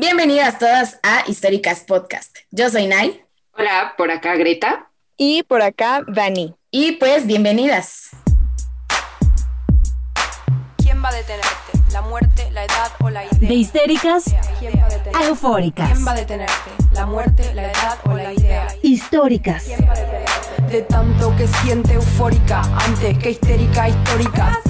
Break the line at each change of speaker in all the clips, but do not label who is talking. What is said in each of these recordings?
Bienvenidas todas a Históricas Podcast. Yo soy Nay.
Hola, por acá Greta.
Y por acá Dani.
Y pues bienvenidas.
¿Quién va a detenerte? ¿La muerte, la edad o la idea?
De histéricas
¿Quién va a detenerte?
a eufóricas.
¿Quién va a detenerte? ¿La muerte, la edad o la idea?
Históricas.
De tanto que siente eufórica antes que histérica histórica.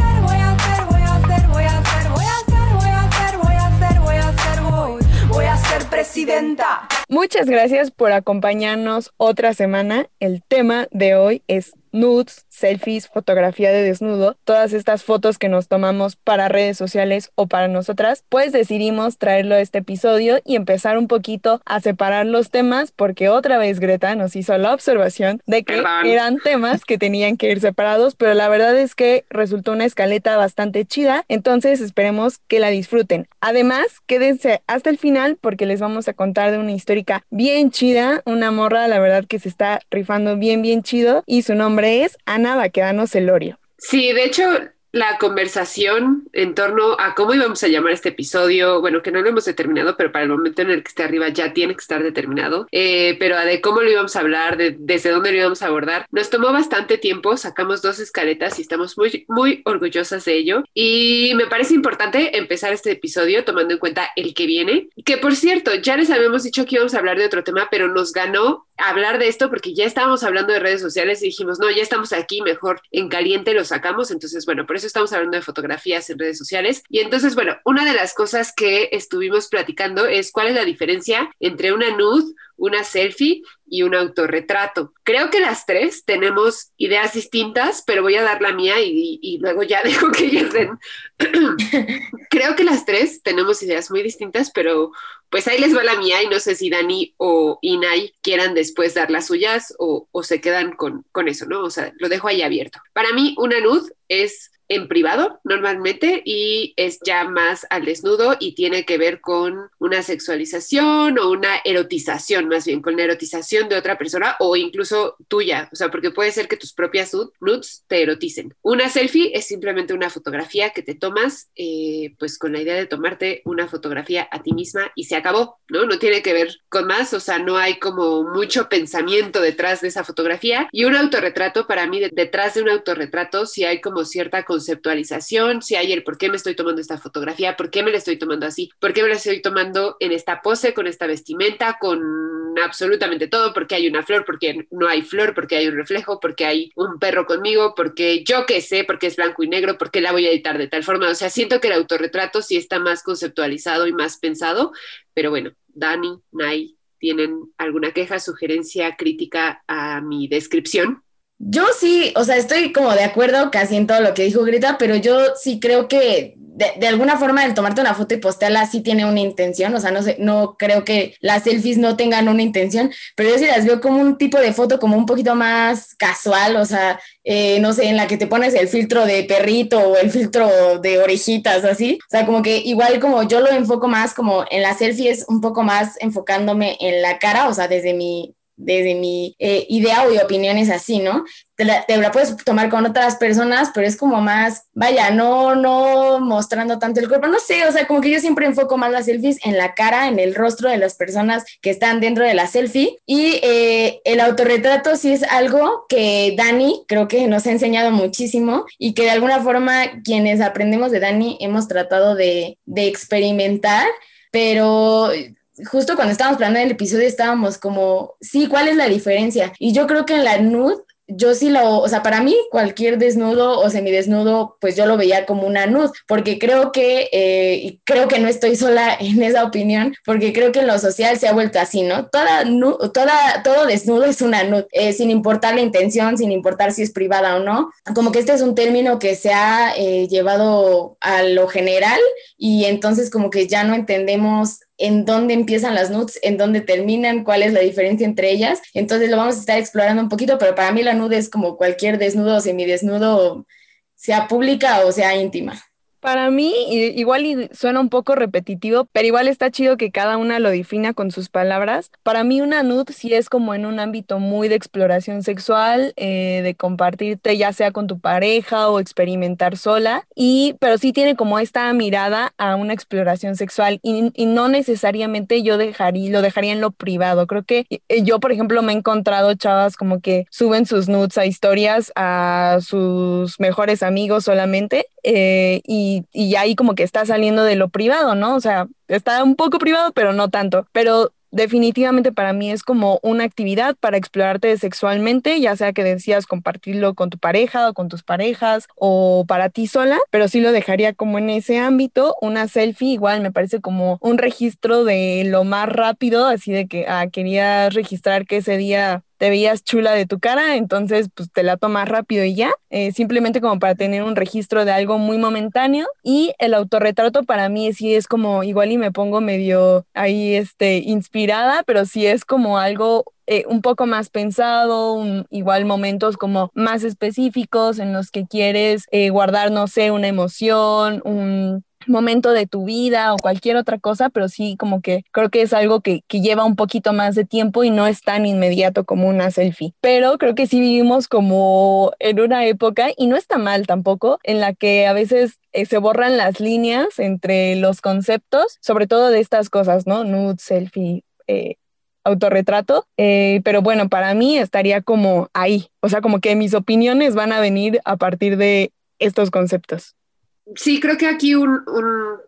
Presidenta.
Muchas gracias por acompañarnos otra semana. El tema de hoy es nudes, selfies, fotografía de desnudo, todas estas fotos que nos tomamos para redes sociales o para nosotras, pues decidimos traerlo a este episodio y empezar un poquito a separar los temas porque otra vez Greta nos hizo la observación de que
Perdón.
eran temas que tenían que ir separados, pero la verdad es que resultó una escaleta bastante chida, entonces esperemos que la disfruten. Además, quédense hasta el final porque les vamos a contar de una histórica bien chida, una morra la verdad que se está rifando bien bien chido y su nombre es Ana Baquedano Celorio.
Sí, de hecho, la conversación en torno a cómo íbamos a llamar este episodio, bueno, que no lo hemos determinado, pero para el momento en el que esté arriba ya tiene que estar determinado, eh, pero de cómo lo íbamos a hablar, de, desde dónde lo íbamos a abordar, nos tomó bastante tiempo, sacamos dos escaletas y estamos muy, muy orgullosas de ello. Y me parece importante empezar este episodio tomando en cuenta el que viene, que por cierto, ya les habíamos dicho que íbamos a hablar de otro tema, pero nos ganó hablar de esto porque ya estábamos hablando de redes sociales y dijimos, no, ya estamos aquí, mejor en caliente lo sacamos. Entonces, bueno, por eso estamos hablando de fotografías en redes sociales. Y entonces, bueno, una de las cosas que estuvimos platicando es cuál es la diferencia entre una nude, una selfie y un autorretrato. Creo que las tres tenemos ideas distintas, pero voy a dar la mía y, y luego ya dejo que ellas den. Creo que las tres tenemos ideas muy distintas, pero pues ahí les va la mía y no sé si Dani o Inay quieran después dar las suyas o, o se quedan con, con eso, ¿no? O sea, lo dejo ahí abierto. Para mí, una nude es en privado normalmente y es ya más al desnudo y tiene que ver con una sexualización o una erotización más bien, con la erotización de otra persona o incluso tuya, o sea, porque puede ser que tus propias nud- nudes te eroticen. Una selfie es simplemente una fotografía que te tomas eh, pues con la idea de tomarte una fotografía a ti misma y se acabó, ¿no? No tiene que ver con más, o sea, no hay como mucho pensamiento detrás de esa fotografía y un autorretrato para mí de- detrás de un autorretrato sí hay como cierta conceptualización, si hay el por qué me estoy tomando esta fotografía, por qué me la estoy tomando así, por qué me la estoy tomando en esta pose, con esta vestimenta, con absolutamente todo, porque hay una flor, porque no hay flor, porque hay un reflejo, porque hay un perro conmigo, porque yo qué sé, porque es blanco y negro, porque la voy a editar de tal forma. O sea, siento que el autorretrato sí está más conceptualizado y más pensado, pero bueno, Dani, Nay, ¿tienen alguna queja, sugerencia, crítica a mi descripción?
Yo sí, o sea, estoy como de acuerdo casi en todo lo que dijo Greta, pero yo sí creo que de, de alguna forma el tomarte una foto y postearla sí tiene una intención, o sea, no sé, no creo que las selfies no tengan una intención, pero yo sí las veo como un tipo de foto como un poquito más casual, o sea, eh, no sé, en la que te pones el filtro de perrito o el filtro de orejitas, así, o sea, como que igual como yo lo enfoco más como en la selfie es un poco más enfocándome en la cara, o sea, desde mi desde mi eh, idea o opinión es así, ¿no? Te la, te la, puedes tomar con otras personas, pero es como más, vaya, no, no mostrando tanto el cuerpo, no sé, o sea, como que yo siempre enfoco más las selfies en la cara, en el rostro de las personas que están dentro de la selfie y eh, el autorretrato sí es algo que Dani creo que nos ha enseñado muchísimo y que de alguna forma quienes aprendemos de Dani hemos tratado de, de experimentar, pero justo cuando estábamos planeando el episodio estábamos como, sí, ¿cuál es la diferencia? Y yo creo que en la nude, yo sí lo, o sea, para mí cualquier desnudo o semidesnudo, pues yo lo veía como una nude, porque creo que, eh, y creo que no estoy sola en esa opinión, porque creo que en lo social se ha vuelto así, ¿no? Toda, nude, toda todo desnudo es una nude, eh, sin importar la intención, sin importar si es privada o no. Como que este es un término que se ha eh, llevado a lo general y entonces como que ya no entendemos en dónde empiezan las nudes, en dónde terminan, cuál es la diferencia entre ellas. Entonces lo vamos a estar explorando un poquito, pero para mí la nude es como cualquier desnudo o semidesnudo, sea pública o sea íntima.
Para mí, igual suena un poco repetitivo, pero igual está chido que cada una lo defina con sus palabras. Para mí una nude sí es como en un ámbito muy de exploración sexual, eh, de compartirte ya sea con tu pareja o experimentar sola, y, pero sí tiene como esta mirada a una exploración sexual y, y no necesariamente yo dejaría, lo dejaría en lo privado. Creo que eh, yo, por ejemplo, me he encontrado chavas como que suben sus nudes a historias a sus mejores amigos solamente eh, y, y ahí como que está saliendo de lo privado, ¿no? O sea, está un poco privado, pero no tanto. Pero definitivamente para mí es como una actividad para explorarte sexualmente, ya sea que decías compartirlo con tu pareja o con tus parejas o para ti sola, pero sí lo dejaría como en ese ámbito. Una selfie igual me parece como un registro de lo más rápido, así de que ah, quería registrar que ese día te veías chula de tu cara, entonces pues te la tomas rápido y ya, eh, simplemente como para tener un registro de algo muy momentáneo. Y el autorretrato para mí sí es como igual y me pongo medio ahí este inspirada, pero sí es como algo eh, un poco más pensado, igual momentos como más específicos en los que quieres eh, guardar, no sé, una emoción, un momento de tu vida o cualquier otra cosa, pero sí como que creo que es algo que, lleva un poquito más de tiempo y no es tan inmediato como una selfie. Pero creo que sí vivimos como en una época, y no está mal tampoco, en la que a veces eh, se borran las líneas entre los conceptos, sobre todo de estas cosas, ¿no? Nude, selfie. Eh, autorretrato, eh, pero bueno, para mí estaría como ahí, o sea, como que mis opiniones van a venir a partir de estos conceptos.
Sí, creo que aquí un,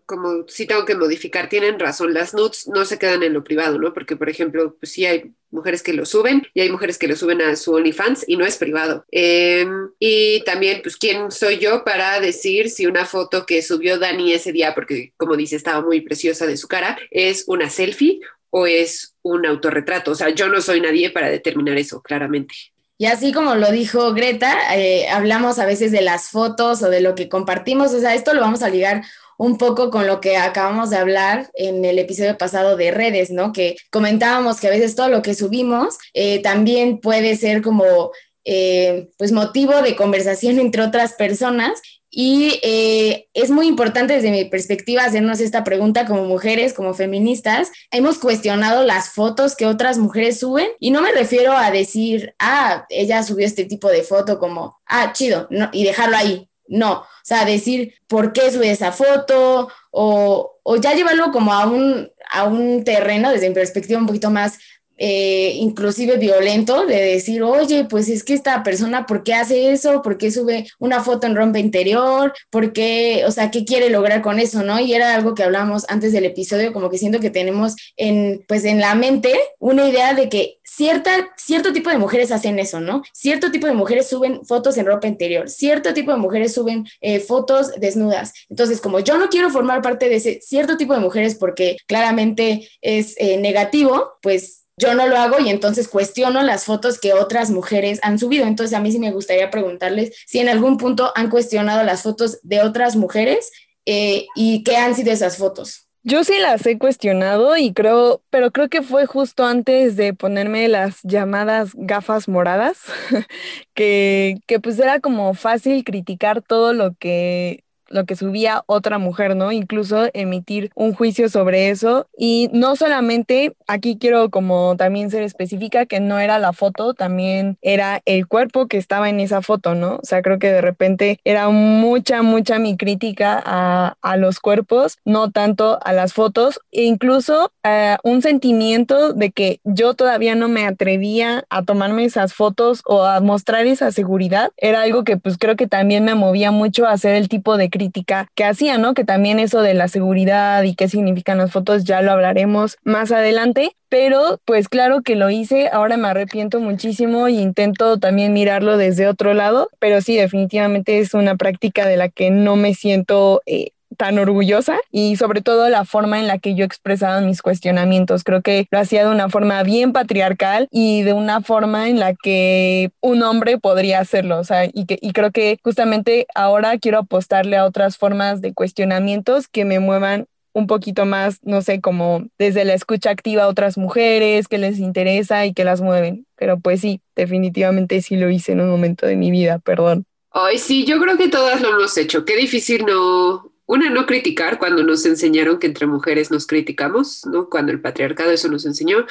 como sí tengo que modificar, tienen razón, las nudes no se quedan en lo privado, ¿no? Porque, por ejemplo, pues sí hay mujeres que lo suben y hay mujeres que lo suben a su OnlyFans y no es privado. Em, y también, pues, ¿quién soy yo para decir si una foto que subió Dani ese día, porque como dice, estaba muy preciosa de su cara, es una selfie o es un autorretrato? O sea, yo no soy nadie para determinar eso, claramente.
Y así como lo dijo Greta, eh, hablamos a veces de las fotos o de lo que compartimos, o sea, esto lo vamos a ligar un poco con lo que acabamos de hablar en el episodio pasado de redes, ¿no? Que comentábamos que a veces todo lo que subimos eh, también puede ser como eh, pues motivo de conversación entre otras personas y eh, es muy importante desde mi perspectiva hacernos esta pregunta como mujeres, como feministas. Hemos cuestionado las fotos que otras mujeres suben y no me refiero a decir, ah, ella subió este tipo de foto como, ah, chido, y dejarlo ahí. No, o sea, decir por qué sube esa foto o, o ya llevarlo como a un, a un terreno desde mi perspectiva un poquito más eh, inclusive violento, de decir, oye, pues es que esta persona, ¿por qué hace eso? ¿Por qué sube una foto en rompe interior? ¿Por qué, o sea, qué quiere lograr con eso, no? Y era algo que hablamos antes del episodio, como que siento que tenemos en, pues en la mente una idea de que cierta, cierto tipo de mujeres hacen eso, ¿no? Cierto tipo de mujeres suben fotos en ropa interior, cierto tipo de mujeres suben eh, fotos desnudas. Entonces, como yo no quiero formar parte de ese cierto tipo de mujeres porque claramente es eh, negativo, pues yo no lo hago y entonces cuestiono las fotos que otras mujeres han subido. Entonces a mí sí me gustaría preguntarles si en algún punto han cuestionado las fotos de otras mujeres eh, y qué han sido esas fotos.
Yo sí las he cuestionado y creo, pero creo que fue justo antes de ponerme las llamadas gafas moradas, que, que pues era como fácil criticar todo lo que lo que subía otra mujer, ¿no? Incluso emitir un juicio sobre eso. Y no solamente, aquí quiero como también ser específica, que no era la foto, también era el cuerpo que estaba en esa foto, ¿no? O sea, creo que de repente era mucha, mucha mi crítica a, a los cuerpos, no tanto a las fotos, e incluso uh, un sentimiento de que yo todavía no me atrevía a tomarme esas fotos o a mostrar esa seguridad. Era algo que pues creo que también me movía mucho a hacer el tipo de crítica que hacía, ¿no? Que también eso de la seguridad y qué significan las fotos ya lo hablaremos más adelante, pero pues claro que lo hice, ahora me arrepiento muchísimo e intento también mirarlo desde otro lado, pero sí, definitivamente es una práctica de la que no me siento... Eh, tan orgullosa y sobre todo la forma en la que yo expresaba mis cuestionamientos. Creo que lo hacía de una forma bien patriarcal y de una forma en la que un hombre podría hacerlo. O sea, y, que, y creo que justamente ahora quiero apostarle a otras formas de cuestionamientos que me muevan un poquito más, no sé, como desde la escucha activa a otras mujeres que les interesa y que las mueven. Pero pues sí, definitivamente sí lo hice en un momento de mi vida, perdón.
Ay, sí, yo creo que todas lo hemos hecho. Qué difícil no, una, no criticar cuando nos enseñaron que entre mujeres nos criticamos, ¿no? Cuando el patriarcado eso nos enseñó.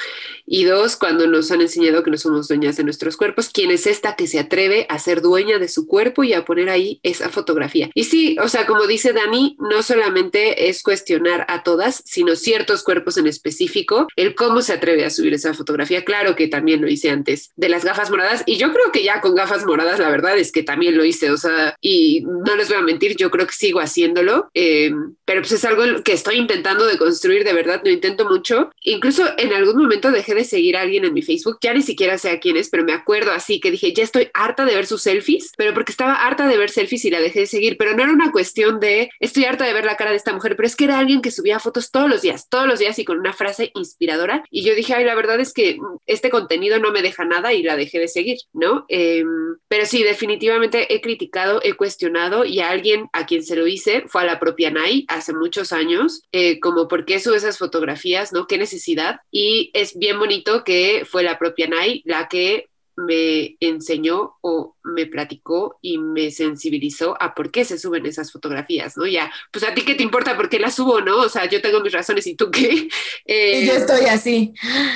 Y dos, cuando nos han enseñado que no somos dueñas de nuestros cuerpos. ¿Quién es esta que se atreve a ser dueña de su cuerpo y a poner ahí esa fotografía? Y sí, o sea, como dice Dani, no solamente es cuestionar a todas, sino ciertos cuerpos en específico, el cómo se atreve a subir esa fotografía. Claro que también lo hice antes de las gafas moradas. Y yo creo que ya con gafas moradas, la verdad es que también lo hice. O sea, y no les voy a mentir, yo creo que sigo haciéndolo eh, pero pues es algo que estoy intentando de construir, de verdad, lo intento mucho. Incluso en algún momento dejé de seguir a alguien en mi Facebook, ya ni siquiera sé a quién es, pero me acuerdo así que dije, ya estoy harta de ver sus selfies, pero porque estaba harta de ver selfies y la dejé de seguir, pero no era una cuestión de estoy harta de ver la cara de esta mujer, pero es que era alguien que subía fotos todos los días, todos los días y con una frase inspiradora. Y yo dije, ay, la verdad es que este contenido no me deja nada y la dejé de seguir, ¿no? Em, pero sí, definitivamente he criticado, he cuestionado y a alguien a quien se lo hice fue a la propia Nay hace muchos años, eh, como por qué sube esas fotografías, ¿no? ¿Qué necesidad? Y es bien bonito que fue la propia Nay la que me enseñó o me platicó y me sensibilizó a por qué se suben esas fotografías, ¿no? Ya, pues a ti qué te importa por qué las subo, ¿no? O sea, yo tengo mis razones y tú qué.
Eh, y yo estoy así.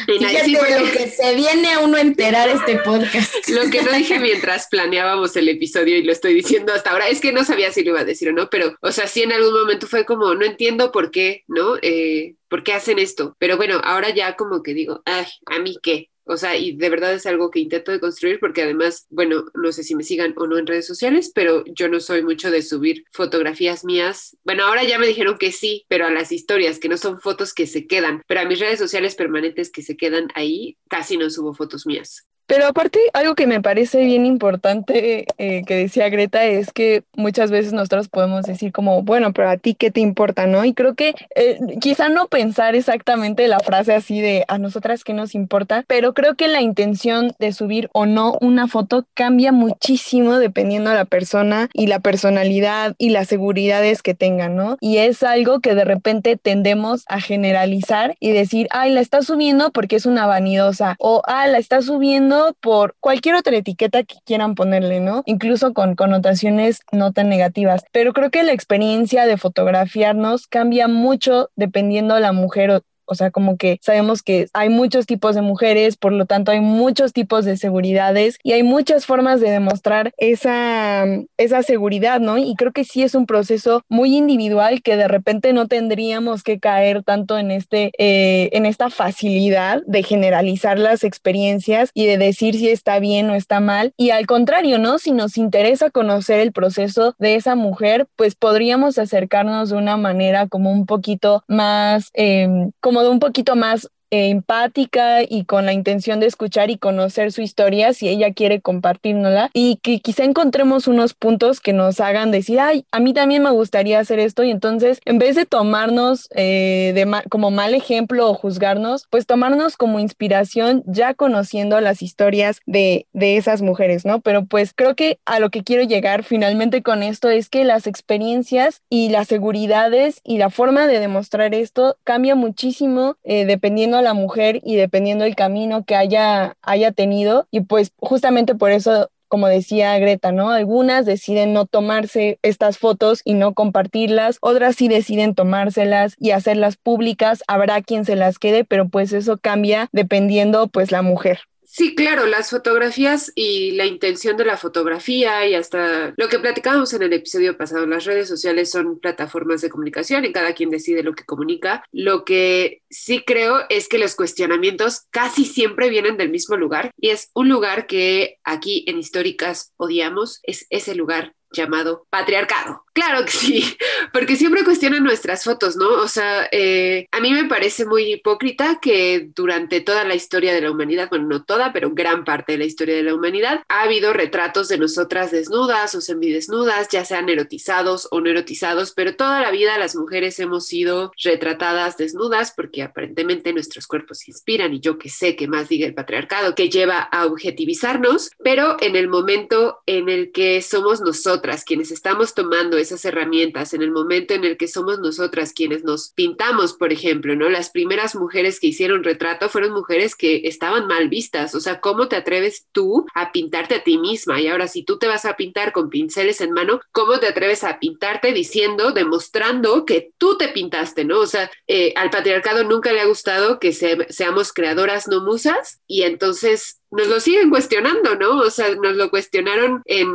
Y Fíjate lo que se viene a uno enterar este podcast.
Lo que no dije mientras planeábamos el episodio y lo estoy diciendo hasta ahora, es que no sabía si lo iba a decir o no, pero, o sea, sí en algún momento fue como, no entiendo por qué, ¿no? Eh, ¿Por qué hacen esto? Pero bueno, ahora ya como que digo, ay, ¿a mí qué? O sea, y de verdad es algo que intento de construir porque además, bueno, no sé si me sigan o no en redes sociales, pero yo no soy mucho de subir fotografías mías. Bueno, ahora ya me dijeron que sí, pero a las historias, que no son fotos que se quedan, pero a mis redes sociales permanentes que se quedan ahí, casi no subo fotos mías.
Pero aparte, algo que me parece bien importante eh, que decía Greta es que muchas veces nosotros podemos decir como, bueno, pero a ti qué te importa, ¿no? Y creo que eh, quizá no pensar exactamente la frase así de a nosotras qué nos importa, pero creo que la intención de subir o no una foto cambia muchísimo dependiendo de la persona y la personalidad y las seguridades que tengan, ¿no? Y es algo que de repente tendemos a generalizar y decir, ay, la está subiendo porque es una vanidosa o, ah, la está subiendo por cualquier otra etiqueta que quieran ponerle, ¿no? Incluso con connotaciones no tan negativas. Pero creo que la experiencia de fotografiarnos cambia mucho dependiendo de la mujer o sea, como que sabemos que hay muchos tipos de mujeres, por lo tanto hay muchos tipos de seguridades y hay muchas formas de demostrar esa, esa seguridad, ¿no? Y creo que sí es un proceso muy individual que de repente no tendríamos que caer tanto en, este, eh, en esta facilidad de generalizar las experiencias y de decir si está bien o está mal. Y al contrario, ¿no? Si nos interesa conocer el proceso de esa mujer, pues podríamos acercarnos de una manera como un poquito más, eh, como de un poquito más empática y con la intención de escuchar y conocer su historia si ella quiere compartirnosla y que quizá encontremos unos puntos que nos hagan decir, ay, a mí también me gustaría hacer esto y entonces en vez de tomarnos eh, de como mal ejemplo o juzgarnos, pues tomarnos como inspiración ya conociendo las historias de, de esas mujeres, ¿no? Pero pues creo que a lo que quiero llegar finalmente con esto es que las experiencias y las seguridades y la forma de demostrar esto cambia muchísimo eh, dependiendo la mujer y dependiendo el camino que haya, haya tenido. Y pues justamente por eso como decía Greta, ¿no? Algunas deciden no tomarse estas fotos y no compartirlas, otras sí deciden tomárselas y hacerlas públicas, habrá quien se las quede, pero pues eso cambia dependiendo pues la mujer.
Sí, claro, las fotografías y la intención de la fotografía y hasta lo que platicábamos en el episodio pasado, las redes sociales son plataformas de comunicación y cada quien decide lo que comunica. Lo que sí creo es que los cuestionamientos casi siempre vienen del mismo lugar y es un lugar que aquí en Históricas odiamos, es ese lugar llamado patriarcado. Claro que sí, porque siempre cuestionan nuestras fotos, ¿no? O sea, eh, a mí me parece muy hipócrita que durante toda la historia de la humanidad, bueno, no toda, pero gran parte de la historia de la humanidad, ha habido retratos de nosotras desnudas o semidesnudas, ya sean erotizados o no erotizados, pero toda la vida las mujeres hemos sido retratadas desnudas porque aparentemente nuestros cuerpos inspiran y yo que sé que más diga el patriarcado que lleva a objetivizarnos, pero en el momento en el que somos nosotras quienes estamos tomando esas herramientas, en el momento en el que somos nosotras quienes nos pintamos, por ejemplo, ¿no? Las primeras mujeres que hicieron retrato fueron mujeres que estaban mal vistas, o sea, ¿cómo te atreves tú a pintarte a ti misma? Y ahora si tú te vas a pintar con pinceles en mano, ¿cómo te atreves a pintarte diciendo, demostrando que tú te pintaste, ¿no? O sea, eh, al patriarcado nunca le ha gustado que seamos creadoras no musas y entonces nos lo siguen cuestionando, ¿no? O sea, nos lo cuestionaron en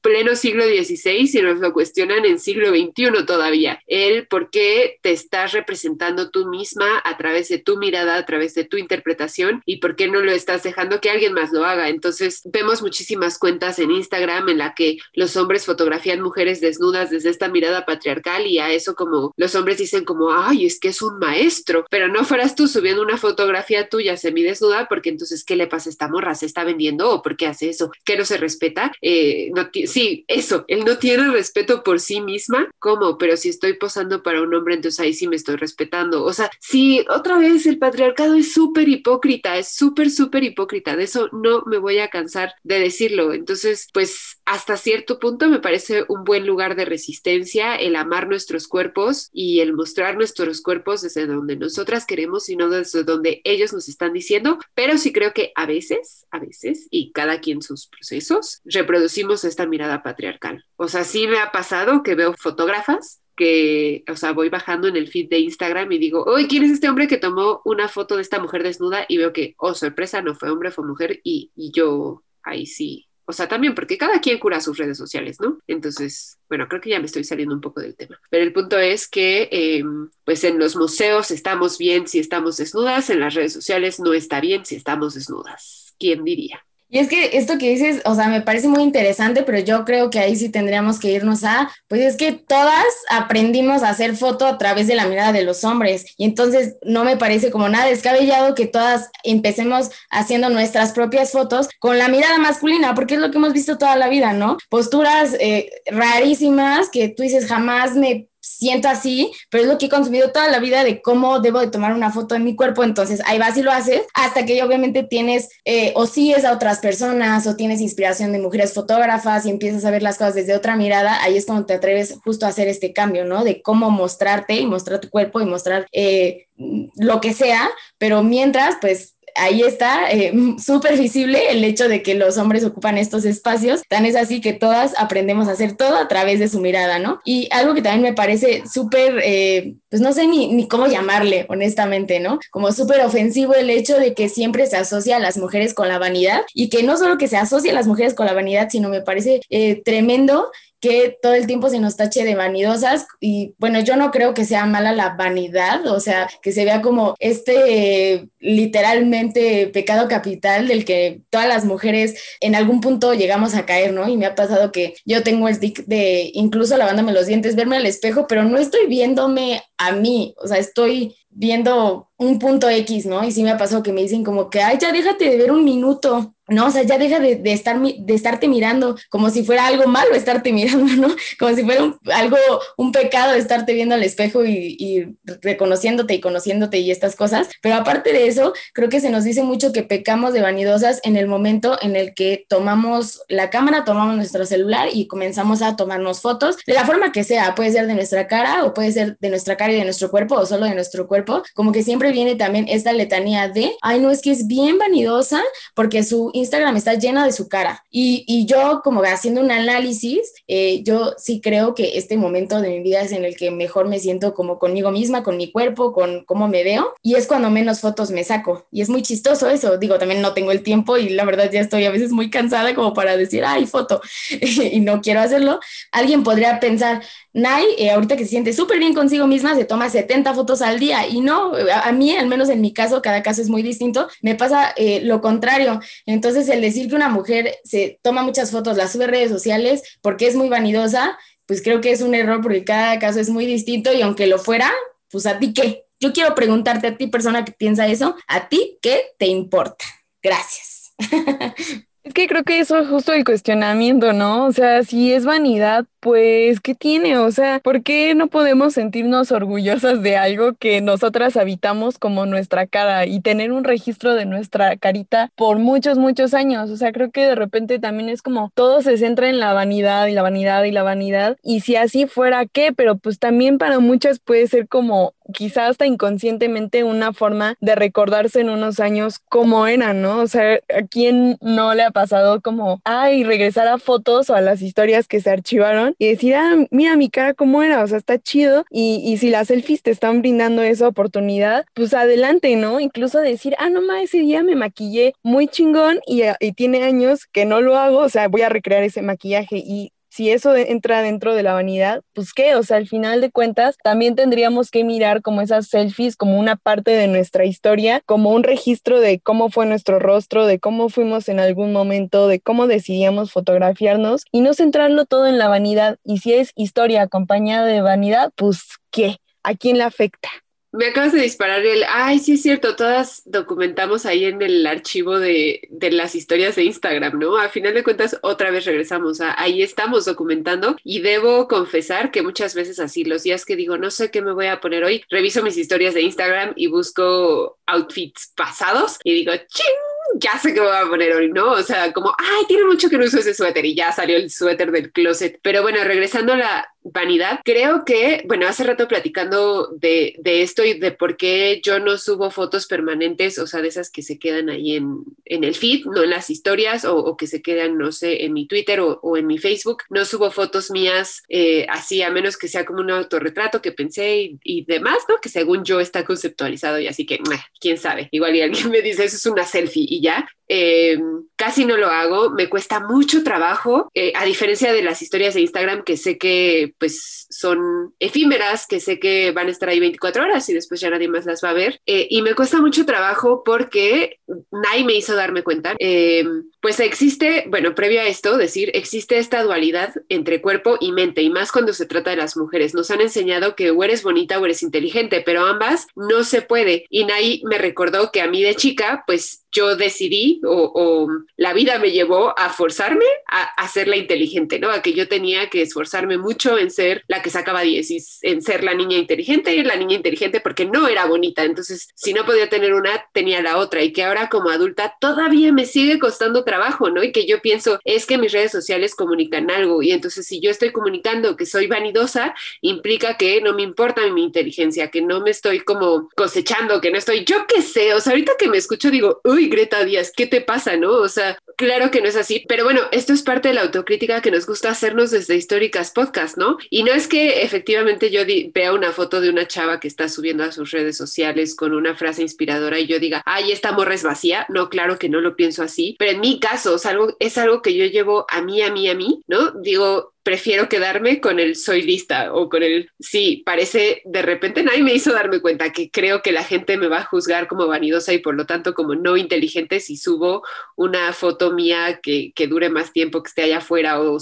pleno siglo XVI y nos lo cuestionan en siglo XXI todavía. El por qué te estás representando tú misma a través de tu mirada, a través de tu interpretación y por qué no lo estás dejando que alguien más lo haga. Entonces, vemos muchísimas cuentas en Instagram en la que los hombres fotografían mujeres desnudas desde esta mirada patriarcal y a eso como los hombres dicen como, ay, es que es un maestro, pero no fueras tú subiendo una fotografía tuya semidesnuda porque entonces, ¿qué le pasa a esta morra se está vendiendo o por qué hace eso, que no se respeta. Eh, no sí, eso, él no tiene respeto por sí misma. ¿Cómo? Pero si estoy posando para un hombre, entonces ahí sí me estoy respetando. O sea, sí, otra vez el patriarcado es súper hipócrita, es súper, súper hipócrita. De eso no me voy a cansar de decirlo. Entonces, pues hasta cierto punto me parece un buen lugar de resistencia el amar nuestros cuerpos y el mostrar nuestros cuerpos desde donde nosotras queremos y no desde donde ellos nos están diciendo, pero sí creo que a veces a veces, y cada quien sus procesos, reproducimos esta mirada patriarcal. O sea, sí me ha pasado que veo fotógrafas que, o sea, voy bajando en el feed de Instagram y digo, oye, ¿quién es este hombre que tomó una foto de esta mujer desnuda? Y veo que, oh, sorpresa, no fue hombre, fue mujer, y, y yo ahí sí. O sea, también porque cada quien cura sus redes sociales, ¿no? Entonces, bueno, creo que ya me estoy saliendo un poco del tema. Pero el punto es que, em, pues en los museos estamos bien si estamos desnudas, en las redes sociales no está bien si estamos desnudas. ¿quién diría?
Y es que esto que dices, o sea, me parece muy interesante, pero yo creo que ahí sí tendríamos que irnos a, pues es que todas aprendimos a hacer foto a través de la mirada de los hombres. Y entonces no me parece como nada descabellado que todas empecemos haciendo nuestras propias fotos con la mirada masculina, porque es lo que hemos visto toda la vida, ¿no? Posturas eh, rarísimas que tú dices, jamás me siento así, pero es lo que he consumido toda la vida de cómo debo de tomar una foto de mi cuerpo, entonces ahí vas y lo haces, hasta que obviamente tienes eh, o sigues a otras personas o tienes inspiración de mujeres fotógrafas y empiezas a ver las cosas desde otra mirada, ahí es cuando te atreves justo a hacer este cambio, ¿no? De cómo mostrarte y mostrar tu cuerpo y mostrar eh, lo que sea, pero mientras, pues ahí está eh, súper visible el hecho de que los hombres ocupan estos espacios. Tan es así que todas aprendemos a hacer todo a través de su mirada, ¿no? Y algo que también me parece súper, eh, pues no sé ni, cómo llamarle, honestamente, ¿no? Como súper ofensivo el hecho de que siempre se asocia a las mujeres con la vanidad y que no solo que se asocia a las mujeres con la vanidad, sino me parece eh, tremendo que todo el tiempo se nos tache de vanidosas y bueno, yo no creo que sea mala la vanidad, o sea, que se vea como este literalmente pecado capital del que todas las mujeres en algún punto llegamos a caer, ¿no? Y me ha pasado que yo tengo el tic de incluso lavándome los dientes, verme al espejo, pero no estoy viéndome a mí, o sea, estoy viendo un punto X, ¿no? Y sí me ha pasado que me dicen como que, ay, ya déjate de ver un minuto, ¿no? O sea, ya deja de, estar, de estarte mirando como si fuera algo malo estarte mirando, ¿no? Como si fuera algo, un pecado estarte viendo al espejo y, reconociéndote y conociéndote y estas cosas. Pero aparte de eso, creo que se nos dice mucho que pecamos de vanidosas en el momento en el que tomamos la cámara, tomamos nuestro celular y comenzamos a tomarnos fotos de la forma que sea. Puede ser de nuestra cara o puede ser de nuestra cara y de nuestro cuerpo o solo de nuestro cuerpo. Como que siempre viene también esta letanía de, ay, no, es que es bien vanidosa porque su Instagram está llena de su cara. Y, y yo como haciendo un análisis, eh, yo sí creo que este momento de mi vida es en el que mejor me siento como conmigo misma, con mi cuerpo, con cómo me veo. Y es cuando menos fotos me saco. Y es muy chistoso eso. Digo, también no tengo el tiempo y la verdad ya estoy a veces muy cansada como para decir, ay, foto. y no quiero hacerlo. Alguien podría pensar, Nay, eh, ahorita que se siente súper bien consigo misma, se toma 70 fotos al día y no, a, mí, al menos en mi caso, cada caso es muy distinto, me pasa eh, lo contrario. Entonces, el decir que una mujer se toma muchas fotos, las sube redes sociales porque es muy vanidosa, pues creo que es un error porque cada caso es muy distinto y aunque lo fuera, pues a ti qué. Yo quiero preguntarte a ti, persona que piensa eso, a ti qué te importa. Gracias.
Es que creo que eso es justo el cuestionamiento, ¿no? O sea, si es vanidad, pues, ¿qué tiene? O sea, ¿por qué no podemos sentirnos orgullosas de algo que nosotras habitamos como nuestra cara y tener un registro de nuestra carita por muchos, muchos años? O sea, creo que de repente también es como todo se centra en la vanidad y la vanidad y la vanidad. Y si así fuera, ¿qué? Pero pues también para muchas puede ser como quizás hasta inconscientemente una forma de recordarse en unos años cómo era, ¿no? O sea, ¿a quién no le ha pasado como, ay, regresar a fotos o a las historias que se archivaron y decir, ah, mira mi cara cómo era, o sea, está chido. Y, y si las selfies te están brindando esa oportunidad, pues adelante, ¿no? Incluso decir, ah, no más, ese día me maquillé muy chingón y, y tiene años que no lo hago, o sea, voy a recrear ese maquillaje y si eso entra dentro de la vanidad, pues qué, o sea, al final de cuentas también tendríamos que mirar como esas selfies como una parte de nuestra historia, como un registro de cómo fue nuestro rostro, de cómo fuimos en algún momento, de cómo decidíamos fotografiarnos y no centrarlo todo en la vanidad. Y si es historia acompañada de vanidad, pues qué, ¿a quién le afecta?
Me acabas de disparar el, ay, sí es cierto, todas documentamos ahí en el archivo de, de, las historias de Instagram, ¿no? A final de cuentas, otra vez regresamos, ahí estamos documentando y debo confesar que muchas veces así, los días que digo, no sé qué me voy a poner hoy, reviso mis historias de Instagram y busco outfits pasados y digo, ching ya sé qué me voy a poner hoy, ¿no? O sea, como, ay, tiene mucho que no uso ese suéter y ya salió el suéter del closet. Pero bueno, regresando a la vanidad, creo que, bueno, hace rato platicando de, de esto y de por qué yo no subo fotos permanentes, o sea, de esas que se quedan ahí en, en el feed, no en las historias, o, que se quedan, no sé, en mi Twitter o, en mi Facebook. No subo fotos mías eh, así, a menos que sea como un autorretrato que pensé y, demás, ¿no? Que según yo está conceptualizado y así que, quién sabe, igual y alguien me dice, eso es una selfie y ya, eh, casi no lo hago, me cuesta mucho trabajo, eh, a diferencia de las historias de Instagram que sé que pues son efímeras, que sé que van a estar ahí 24 horas y después ya nadie más las va a ver. Eh, y me cuesta mucho trabajo porque nadie me hizo darme cuenta. Eh, pues existe, bueno, previo a esto, decir, existe esta dualidad entre cuerpo y mente, y más cuando se trata de las mujeres. Nos han enseñado que o eres bonita o eres inteligente, pero ambas no se puede. Y Nay me recordó que a mí de chica, pues yo decidí o, o la vida me llevó a forzarme a, a ser la inteligente, ¿no? A que yo tenía que esforzarme mucho en ser la que sacaba 10 y en ser la niña inteligente y la niña inteligente porque no era bonita. Entonces, si no podía tener una, tenía la otra y que ahora como adulta todavía me sigue costando trabajo, ¿no? Y que yo pienso, es que mis redes sociales comunican algo y entonces si yo estoy comunicando que soy vanidosa, implica que no me importa mi inteligencia, que no me estoy como cosechando, que no estoy, yo qué sé, o sea, ahorita que me escucho digo, uy, Greta Díaz, ¿qué te pasa, no? O sea, claro que no es así, pero bueno, esto es parte de la autocrítica que nos gusta hacernos desde Históricas Podcast, ¿no? Y no es que efectivamente yo vea una foto de una chava que está subiendo a sus redes sociales con una frase inspiradora y yo diga, ay, esta morra es vacía. No, claro que no lo pienso así, pero en mi caso es algo, es algo que yo llevo a mí, a mí, a mí, ¿no? Digo, prefiero quedarme con el soy lista o con el sí, parece de repente nadie me hizo darme cuenta que creo que la gente me va a juzgar como vanidosa y por lo tanto como no inteligente si subo una foto mía que, que dure más tiempo que esté allá afuera o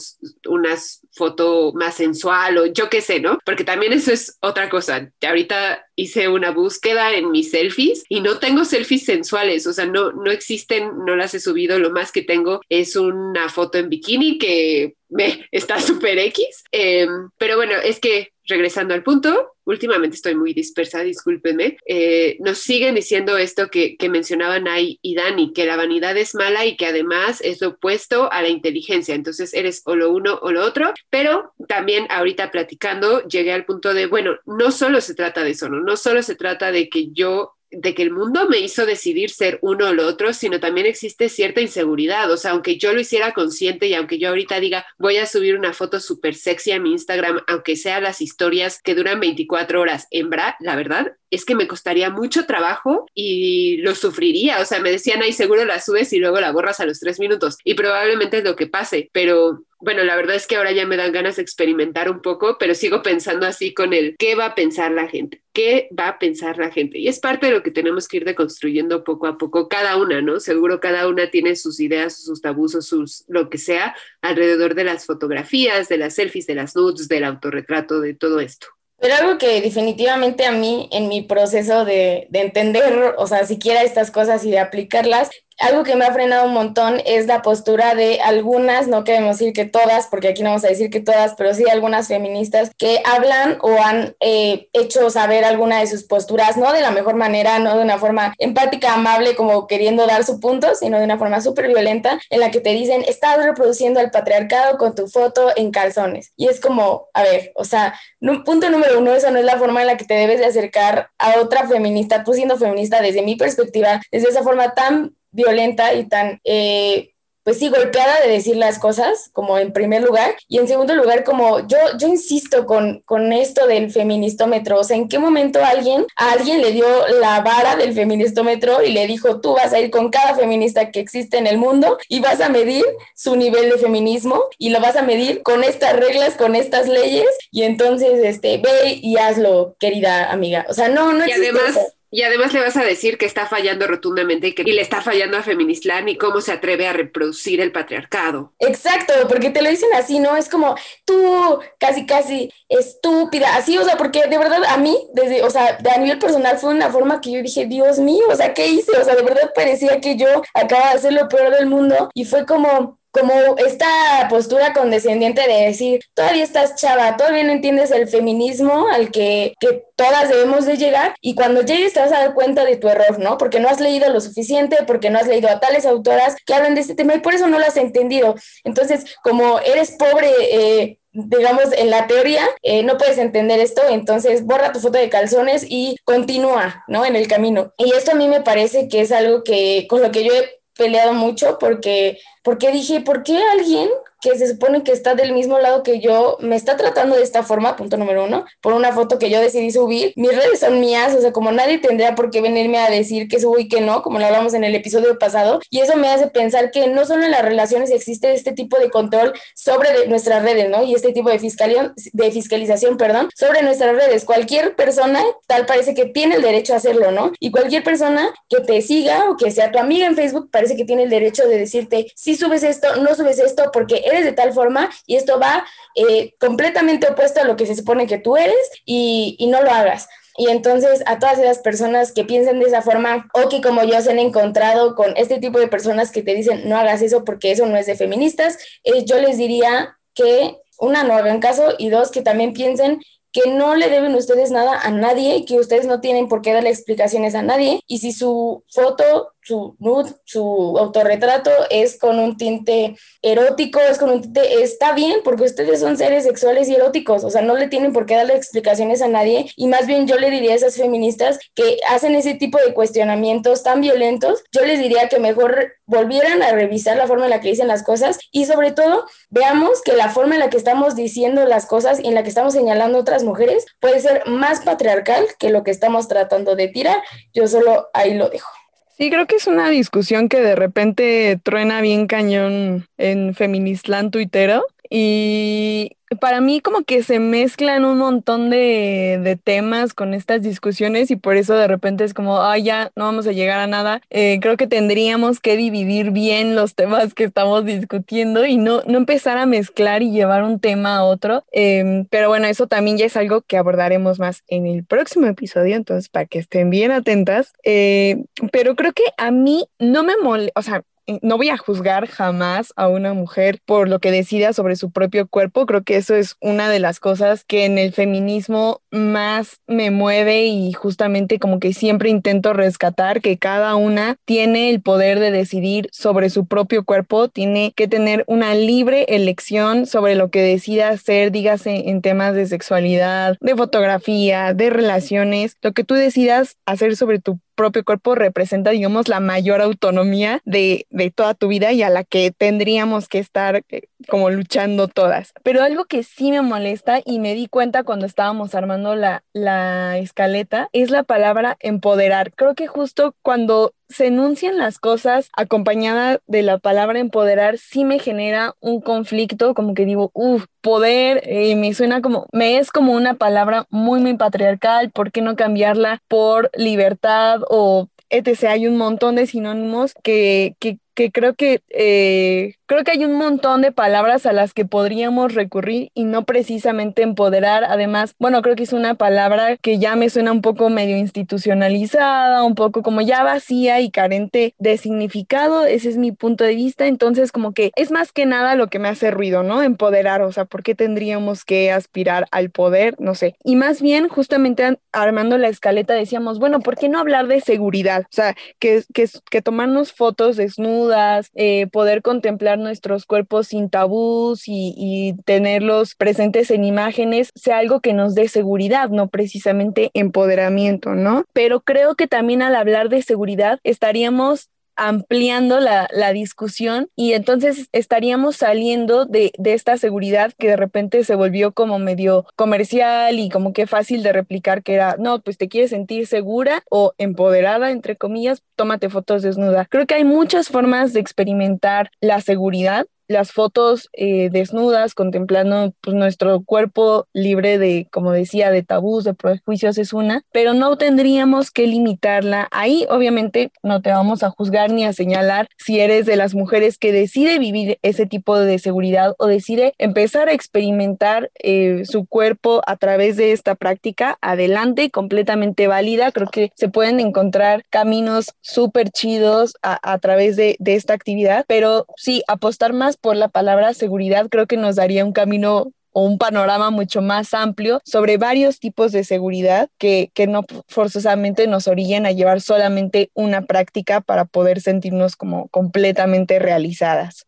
una foto más sensual o yo qué sé, ¿no? Porque también eso es otra cosa. Ahorita hice una búsqueda en mis selfies y no tengo selfies sensuales, o sea, no, no existen, no las he subido, lo más que tengo es una foto en bikini que me está súper X, eh, pero bueno, es que regresando al punto, últimamente estoy muy dispersa, discúlpenme, eh, nos siguen diciendo esto que, que mencionaban ahí y Dani, que la vanidad es mala y que además es lo opuesto a la inteligencia, entonces eres o lo uno o lo otro, pero también ahorita platicando llegué al punto de, bueno, no solo se trata de eso, no, no solo se trata de que yo de que el mundo me hizo decidir ser uno o lo otro, sino también existe cierta inseguridad. O sea, aunque yo lo hiciera consciente y aunque yo ahorita diga, voy a subir una foto súper sexy a mi Instagram, aunque sea las historias que duran 24 horas, hembra, la verdad es que me costaría mucho trabajo y lo sufriría. O sea, me decían, ahí seguro la subes y luego la borras a los tres minutos. Y probablemente es lo que pase, pero bueno, la verdad es que ahora ya me dan ganas de experimentar un poco, pero sigo pensando así con el qué va a pensar la gente, qué va a pensar la gente. Y es parte de lo que tenemos que ir deconstruyendo poco a poco, cada una, ¿no? Seguro cada una tiene sus ideas, sus tabús, sus lo que sea alrededor de las fotografías, de las selfies, de las nudes, del autorretrato, de todo esto.
Pero algo que definitivamente a mí en mi proceso de, de, entender, o sea, siquiera estas cosas y de aplicarlas, algo que me ha frenado un montón es la postura de algunas, no queremos decir que todas, porque aquí no vamos a decir que todas, pero sí algunas feministas que hablan o han eh, hecho saber alguna de sus posturas, no de la mejor manera, no de una forma empática, amable, como queriendo dar su punto, sino de una forma súper violenta, en la que te dicen, estás reproduciendo al patriarcado con tu foto en calzones. Y es como, a ver, o sea, punto número uno, esa no es la forma en la que te debes de acercar a otra feminista, tú siendo feminista desde mi perspectiva, desde esa forma tan violenta y tan eh, pues sí, golpeada de decir las cosas, como en primer lugar, y en segundo lugar, como yo, yo insisto con, con esto del feministómetro, o sea, ¿en qué momento alguien, a alguien le dio la vara del feministómetro y le dijo, tú vas a ir con cada feminista que existe en el mundo y vas a medir su nivel de feminismo y lo vas a medir con estas reglas, con estas leyes, y entonces, este, ve y hazlo, querida amiga. O sea, no, no
y además, y además le vas a decir que está fallando rotundamente y que le está fallando a Feministland y cómo se atreve a reproducir el patriarcado.
Exacto, porque te lo dicen así, ¿no? Es como tú, casi, casi estúpida, así, o sea, porque de verdad a mí, desde, o sea, a nivel personal fue una forma que yo dije, Dios mío, o sea, ¿qué hice? O sea, de verdad parecía que yo acababa de hacer lo peor del mundo y fue como, como esta postura condescendiente de decir, todavía estás chava, todavía no entiendes el feminismo al que, que, todas debemos de llegar y cuando llegues te vas a dar cuenta de tu error, ¿no? Porque no has leído lo suficiente, porque no has leído a tales autoras que hablan de este tema y por eso no lo has entendido. Entonces, como eres pobre, eh, digamos, en la teoría, eh, no puedes entender esto, entonces borra tu foto de calzones y continúa, ¿no? En el camino. Y esto a mí me parece que es algo que, con lo que yo he peleado mucho porque, porque dije, ¿por qué alguien que se supone que está del mismo lado que yo, me está tratando de esta forma, punto número uno, por una foto que yo decidí subir. Mis redes son mías, o sea, como nadie tendría por qué venirme a decir que subo y que no, como lo hablamos en el episodio pasado, y eso me hace pensar que no solo en las relaciones existe este tipo de control sobre nuestras redes, ¿no? Y este tipo de, de fiscalización, perdón, sobre nuestras redes. Cualquier persona, tal parece que tiene el derecho a hacerlo, ¿no? Y cualquier persona que te siga o que sea tu amiga en Facebook, parece que tiene el derecho de decirte, si subes esto, no subes esto, porque de tal forma y esto va eh, completamente opuesto a lo que se supone que tú eres y, no lo hagas. Y entonces a todas esas personas que piensen de esa forma o que como yo se han encontrado con este tipo de personas que te dicen no hagas eso porque eso no es de feministas, eh, yo les diría que una, no hagan caso y dos, que también piensen que no le deben ustedes nada a nadie que ustedes no tienen por qué darle explicaciones a nadie. Y si su foto su nude, su autorretrato es con un tinte erótico, es con un tinte, está bien, porque ustedes son seres sexuales y eróticos, o sea, no le tienen por qué darle explicaciones a nadie, y más bien yo le diría a esas feministas que hacen ese tipo de cuestionamientos tan violentos, yo les diría que mejor volvieran a revisar la forma en la que dicen las cosas y sobre todo veamos que la forma en la que estamos diciendo las cosas y en la que estamos señalando a otras mujeres puede ser más patriarcal que lo que estamos tratando de tirar. Yo solo ahí lo dejo.
Sí, creo que es una discusión que de repente truena bien cañón en Feministland tuitero y para mí como que se mezclan un montón de, temas con estas discusiones y por eso de repente es como, ah, ya no vamos a llegar a nada. Eh, creo que tendríamos que dividir bien los temas que estamos discutiendo y no, no empezar a mezclar y llevar un tema a otro. Em, pero bueno, eso también ya es algo que abordaremos más en el próximo episodio, entonces para que estén bien atentas. Eh, pero creo que a mí no me molesta, o sea, no voy a juzgar jamás a una mujer por lo que decida sobre su propio cuerpo. Creo que eso es una de las cosas que en el feminismo más me mueve y justamente como que siempre intento rescatar que cada una tiene el poder de decidir sobre su propio cuerpo, tiene que tener una libre elección sobre lo que decida hacer, dígase en temas de sexualidad, de fotografía, de relaciones, lo que tú decidas hacer sobre tu propio cuerpo representa, digamos, la mayor autonomía de, de toda tu vida y a la que tendríamos que estar eh, como luchando todas. Pero algo que sí me molesta y me di cuenta cuando estábamos armando la, la escaleta es la palabra empoderar. Creo que justo cuando se enuncian las cosas acompañada de la palabra empoderar, sí me genera un conflicto, como que digo, uff, poder, eh, me suena como, me es como una palabra muy, muy patriarcal, ¿por qué no cambiarla por libertad o etc. Hay un montón de sinónimos que, que que creo que eh, creo que hay un montón de palabras a las que podríamos recurrir y no precisamente empoderar. Además, bueno, creo que es una palabra que ya me suena un poco medio institucionalizada, un poco como ya vacía y carente de significado. Ese es mi punto de vista. Entonces, como que es más que nada lo que me hace ruido, ¿no? Empoderar, o sea, ¿por qué tendríamos que aspirar al poder? No sé. Y más bien, justamente armando la escaleta decíamos, bueno, ¿por qué no hablar de seguridad? O sea, que, que, que tomarnos fotos desnudas, eh, poder contemplar nuestros cuerpos sin tabús y, tenerlos presentes en imágenes sea algo que nos dé seguridad, no precisamente empoderamiento, ¿no? Pero creo que también al hablar de seguridad estaríamos ampliando la, discusión y entonces estaríamos saliendo de, de, esta seguridad que de repente se volvió como medio comercial y como que fácil de replicar que era, no, pues te quieres sentir segura o empoderada, entre comillas, tómate fotos desnuda. Creo que hay muchas formas de experimentar la seguridad las fotos eh, desnudas, contemplando pues, nuestro cuerpo libre de, como decía, de tabús, de prejuicios es una, pero no tendríamos que limitarla. Ahí obviamente no te vamos a juzgar ni a señalar si eres de las mujeres que decide vivir ese tipo de seguridad o decide empezar a experimentar eh, su cuerpo a través de esta práctica. Adelante, completamente válida. Creo que se pueden encontrar caminos súper chidos a, a través de, de esta actividad, pero sí, apostar más por la palabra seguridad, creo que nos daría un camino o un panorama mucho más amplio sobre varios tipos de seguridad que, que no forzosamente nos orillen a llevar solamente una práctica para poder sentirnos como completamente realizadas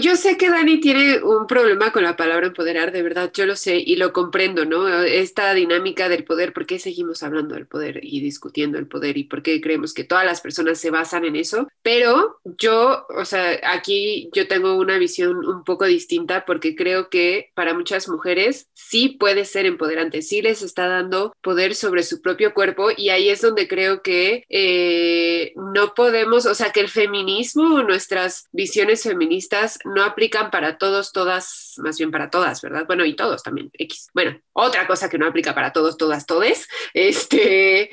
yo sé que Dani tiene un problema con la palabra empoderar, de verdad, yo lo sé y lo comprendo, ¿no? Esta dinámica del poder, ¿por qué seguimos hablando del poder y discutiendo el poder y por qué creemos que todas las personas se basan en eso? Pero yo, o sea, aquí yo tengo una visión un poco distinta porque creo que para muchas mujeres sí puede ser empoderante, sí les está dando poder sobre su propio cuerpo y ahí es donde creo que eh, no podemos, o sea, que el feminismo nuestras visiones feministas no aplican para todos, todas, más bien para todas, ¿verdad? Bueno, y todos también, X. Bueno, otra cosa que no aplica para todos, todas, todes, este,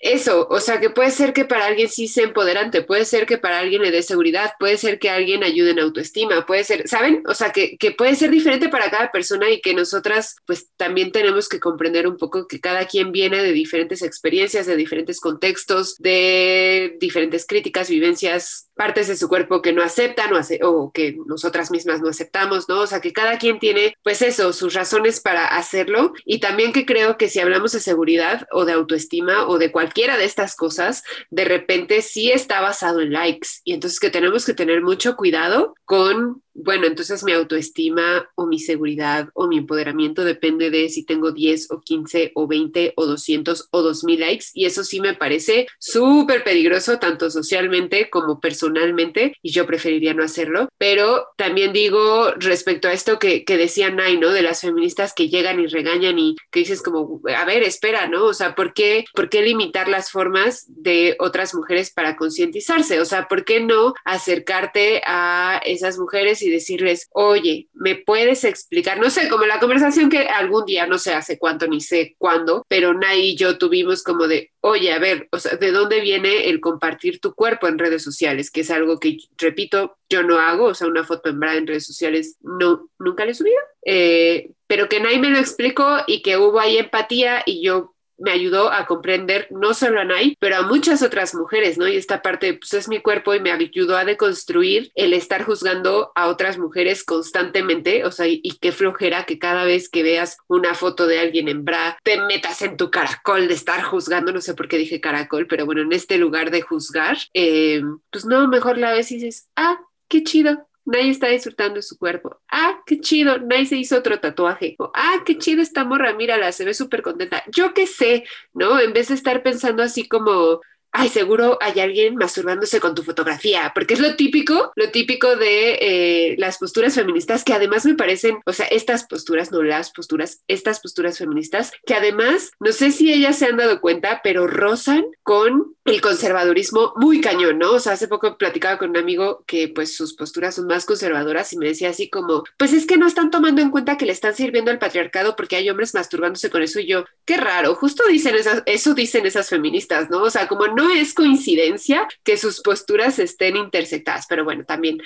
eso, o sea, que puede ser que para alguien sí sea empoderante, puede ser que para alguien le dé seguridad, puede ser que alguien ayude en autoestima, puede ser, ¿saben? O sea, que, que, puede ser diferente para cada persona y que nosotras pues también tenemos que comprender un poco que cada quien viene de diferentes experiencias, de diferentes contextos, de diferentes críticas, vivencias, partes de su cuerpo que no aceptan o, que nosotras mismas no aceptamos, ¿no? O sea, que cada quien tiene pues eso, sus razones para hacerlo y también que creo que si hablamos de seguridad o de autoestima o de cualquier cualquiera de estas cosas, de repente sí está basado en likes. Y entonces que tenemos que tener mucho cuidado con bueno, entonces mi autoestima o mi seguridad o mi empoderamiento depende de si tengo 10 o 15 o 20 o 200 o 2000 likes y eso sí me parece súper peligroso tanto socialmente como personalmente y yo preferiría no hacerlo, pero también digo respecto a esto que, que decía Nay, ¿no? De las feministas que llegan y regañan y que dices como, a ver, espera, ¿no? O sea, ¿por qué, ¿por qué limitar las formas de otras mujeres para concientizarse? O sea, ¿por qué no acercarte a esas mujeres y decirles, oye, ¿me puedes explicar? No sé, como la conversación que algún día, no sé hace cuánto ni sé cuándo, pero Nay y yo tuvimos como de, oye, a ver, o sea, ¿de dónde viene el compartir tu cuerpo en redes sociales? Que es algo que, repito, yo no hago, o sea, una foto en bra en redes sociales, no, nunca le he subido, eh, pero que Nay me lo explicó y que hubo ahí empatía y yo me ayudó a comprender no solo a Nay, pero a muchas otras mujeres, ¿no? Y esta parte, pues es mi cuerpo y me ayudó a deconstruir el estar juzgando a otras mujeres constantemente, o sea, y, qué flojera que cada vez que veas una foto de alguien en bra, te metas en tu caracol de estar juzgando, no sé por qué dije caracol, pero bueno, en este lugar de juzgar, eh, pues no, mejor la ves y dices, ah, qué chido, Nadie está disfrutando de su cuerpo. Ah, qué chido, nadie se hizo otro tatuaje. ah, qué chido esta morra, mírala, se ve súper contenta. Yo qué sé, ¿no? En vez de estar pensando así como, ay, seguro hay alguien masturbándose con tu fotografía, porque es lo típico, lo típico de eh, las posturas feministas, que además me parecen, o sea, estas posturas, no las posturas, estas posturas feministas, que además, no sé si ellas se han dado cuenta, pero rozan con el conservadurismo muy cañón, ¿no? O sea, hace poco platicaba con un amigo que pues sus posturas son más conservadoras y me decía así como, pues es que no están tomando en cuenta que le están sirviendo al patriarcado porque hay hombres masturbándose con eso y yo, qué raro, justo dicen esas, eso dicen esas feministas, ¿no? O sea, como no no es coincidencia que sus posturas estén intersectadas, pero bueno, también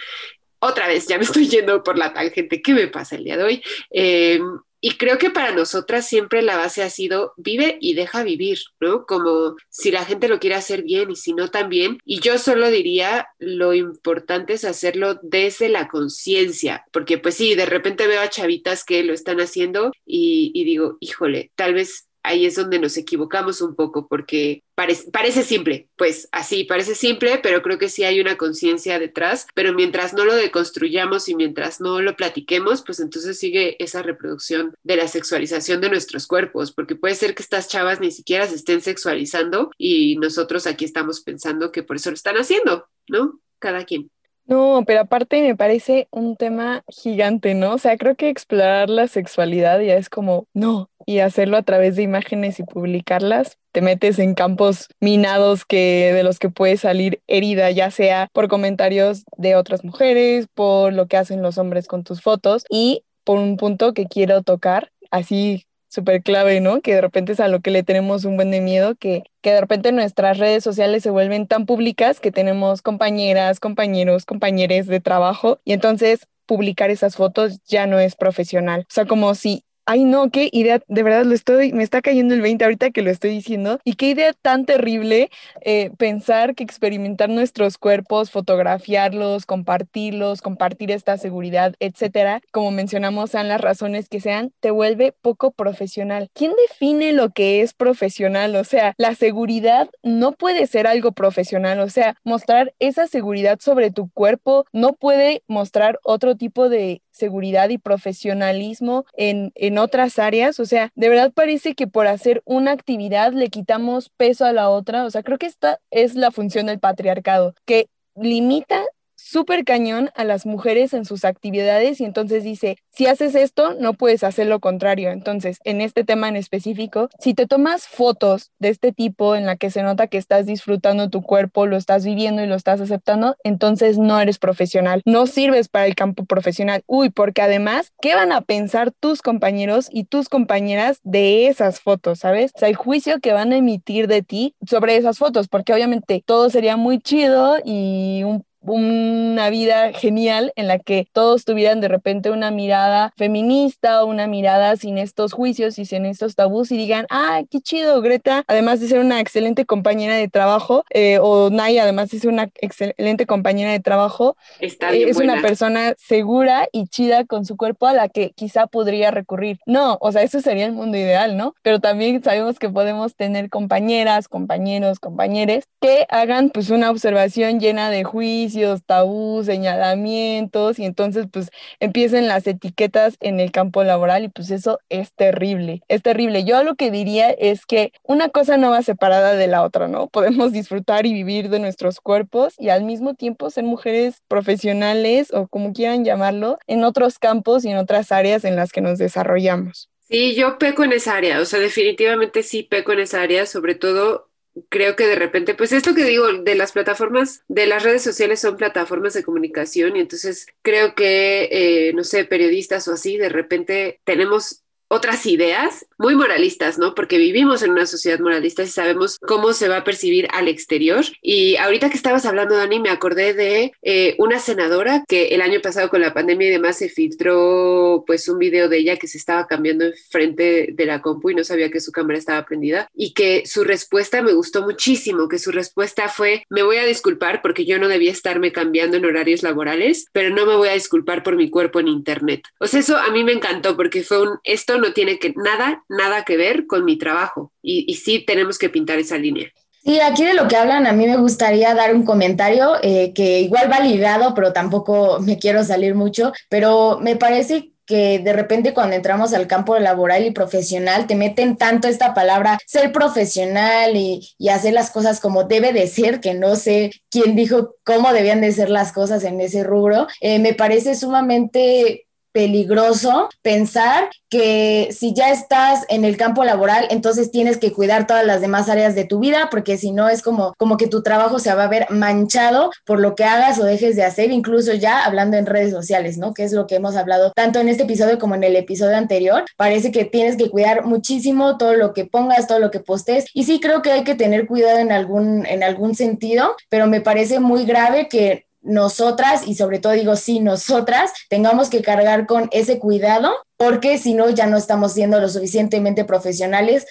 otra vez, ya me estoy yendo por la tangente, ¿qué me pasa el día de hoy? Eh, y creo que para nosotras siempre la base ha sido vive y deja vivir, ¿no? Como si la gente lo quiere hacer bien y si no también. Y yo solo diría lo importante es hacerlo desde la conciencia, porque pues sí, de repente veo a chavitas que lo están haciendo y digo, híjole, tal vez ahí es donde nos equivocamos un poco porque parece, simple, pues así, parece simple, pero creo que sí hay una conciencia detrás, pero mientras no lo deconstruyamos y mientras no lo platiquemos, pues entonces sigue esa reproducción de la sexualización de nuestros cuerpos, porque puede ser que estas chavas ni siquiera se estén sexualizando y nosotros aquí estamos pensando que por eso lo están haciendo, ¿no? Cada quien.
No, pero aparte me parece un tema gigante, ¿no? O sea, creo que explorar la sexualidad ya es como, no, y hacerlo a través de imágenes y publicarlas, te metes en campos minados que de los que puedes salir herida, ya sea por comentarios de otras mujeres, por lo que hacen los hombres con tus fotos y por un punto que quiero tocar, así súper clave, ¿no? Que de repente es a lo que le tenemos un buen de miedo, que, que de repente nuestras redes sociales se vuelven tan públicas que tenemos compañeras, compañeros, compañeros de trabajo y entonces publicar esas fotos ya no es profesional. O sea, como si Ay, no, qué idea, de verdad lo estoy, me está cayendo el 20 ahorita que lo estoy diciendo. Y qué idea tan terrible eh, pensar que experimentar nuestros cuerpos, fotografiarlos, compartirlos, compartir esta seguridad, etcétera, como mencionamos, sean las razones que sean, te vuelve poco profesional. ¿Quién define lo que es profesional? O sea, la seguridad no puede ser algo profesional. O sea, mostrar esa seguridad sobre tu cuerpo no puede mostrar otro tipo de seguridad y profesionalismo en, en otras áreas. O sea, de verdad parece que por hacer una actividad le quitamos peso a la otra. O sea, creo que esta es la función del patriarcado, que limita súper cañón a las mujeres en sus actividades y entonces dice, si haces esto, no puedes hacer lo contrario. Entonces, en este tema en específico, si te tomas fotos de este tipo en la que se nota que estás disfrutando tu cuerpo, lo estás viviendo y lo estás aceptando, entonces no eres profesional, no sirves para el campo profesional. Uy, porque además, ¿qué van a pensar tus compañeros y tus compañeras de esas fotos, sabes? El juicio que van a emitir de ti sobre esas fotos, porque obviamente todo sería muy chido y un una vida genial en la que todos tuvieran de repente una mirada feminista o una mirada sin estos juicios y sin estos tabús y digan, ah, qué chido, Greta, además de ser una excelente compañera de trabajo, eh, o Naya, además de ser una excelente compañera de trabajo,
Está
eh,
bien
es una persona segura y chida con su cuerpo a la que quizá podría recurrir. No, o sea, eso sería el mundo ideal, ¿no? Pero también sabemos que podemos tener compañeras, compañeros, compañeres que hagan pues una observación llena de juicios, tabús, señalamientos y entonces pues empiecen las etiquetas en el campo laboral y pues eso es terrible, es terrible. Yo lo que diría es que una cosa no va separada de la otra, ¿no? Podemos disfrutar y vivir de nuestros cuerpos y al mismo tiempo ser mujeres profesionales o como quieran llamarlo en otros campos y en otras áreas en las que nos desarrollamos.
Sí, yo peco en esa área, o sea, definitivamente sí peco en esa área, sobre todo creo que de repente, pues esto que digo de las plataformas, de las redes sociales son plataformas de comunicación y entonces creo que, eh, no sé, periodistas o así, de repente tenemos otras ideas muy moralistas, ¿no? Porque vivimos en una sociedad moralista y sabemos cómo se va a percibir al exterior. Y ahorita que estabas hablando, Dani, me acordé de eh, una senadora que el año pasado con la pandemia y demás se filtró pues un video de ella que se estaba cambiando enfrente de la compu y no sabía que su cámara estaba prendida y que su respuesta me gustó muchísimo, que su respuesta fue, me voy a disculpar porque yo no debía estarme cambiando en horarios laborales, pero no me voy a disculpar por mi cuerpo en internet. O sea, eso a mí me encantó porque fue un, esto no tiene que nada, nada que ver con mi trabajo y, sí tenemos que pintar esa línea.
Sí, aquí de lo que hablan, a mí me gustaría dar un comentario eh, que igual va ligado, pero tampoco me quiero salir mucho, pero me parece que de repente cuando entramos al campo laboral y profesional te meten tanto esta palabra ser profesional y, y, hacer las cosas como debe de ser, que no sé quién dijo cómo debían de ser las cosas en ese rubro, eh, me parece sumamente peligroso pensar que si ya estás en el campo laboral, entonces tienes que cuidar todas las demás áreas de tu vida, porque si no es como, como que tu trabajo se va a ver manchado por lo que hagas o dejes de hacer, incluso ya hablando en redes sociales, ¿no? Que es lo que hemos hablado tanto en este episodio como en el episodio anterior. Parece que tienes que cuidar muchísimo todo lo que pongas, todo lo que postes. Y sí creo que hay que tener cuidado en algún, en algún sentido, pero me parece muy grave que nosotras, y sobre todo digo sí, nosotras, tengamos que cargar con ese cuidado, porque si no, ya no estamos siendo lo suficientemente profesionales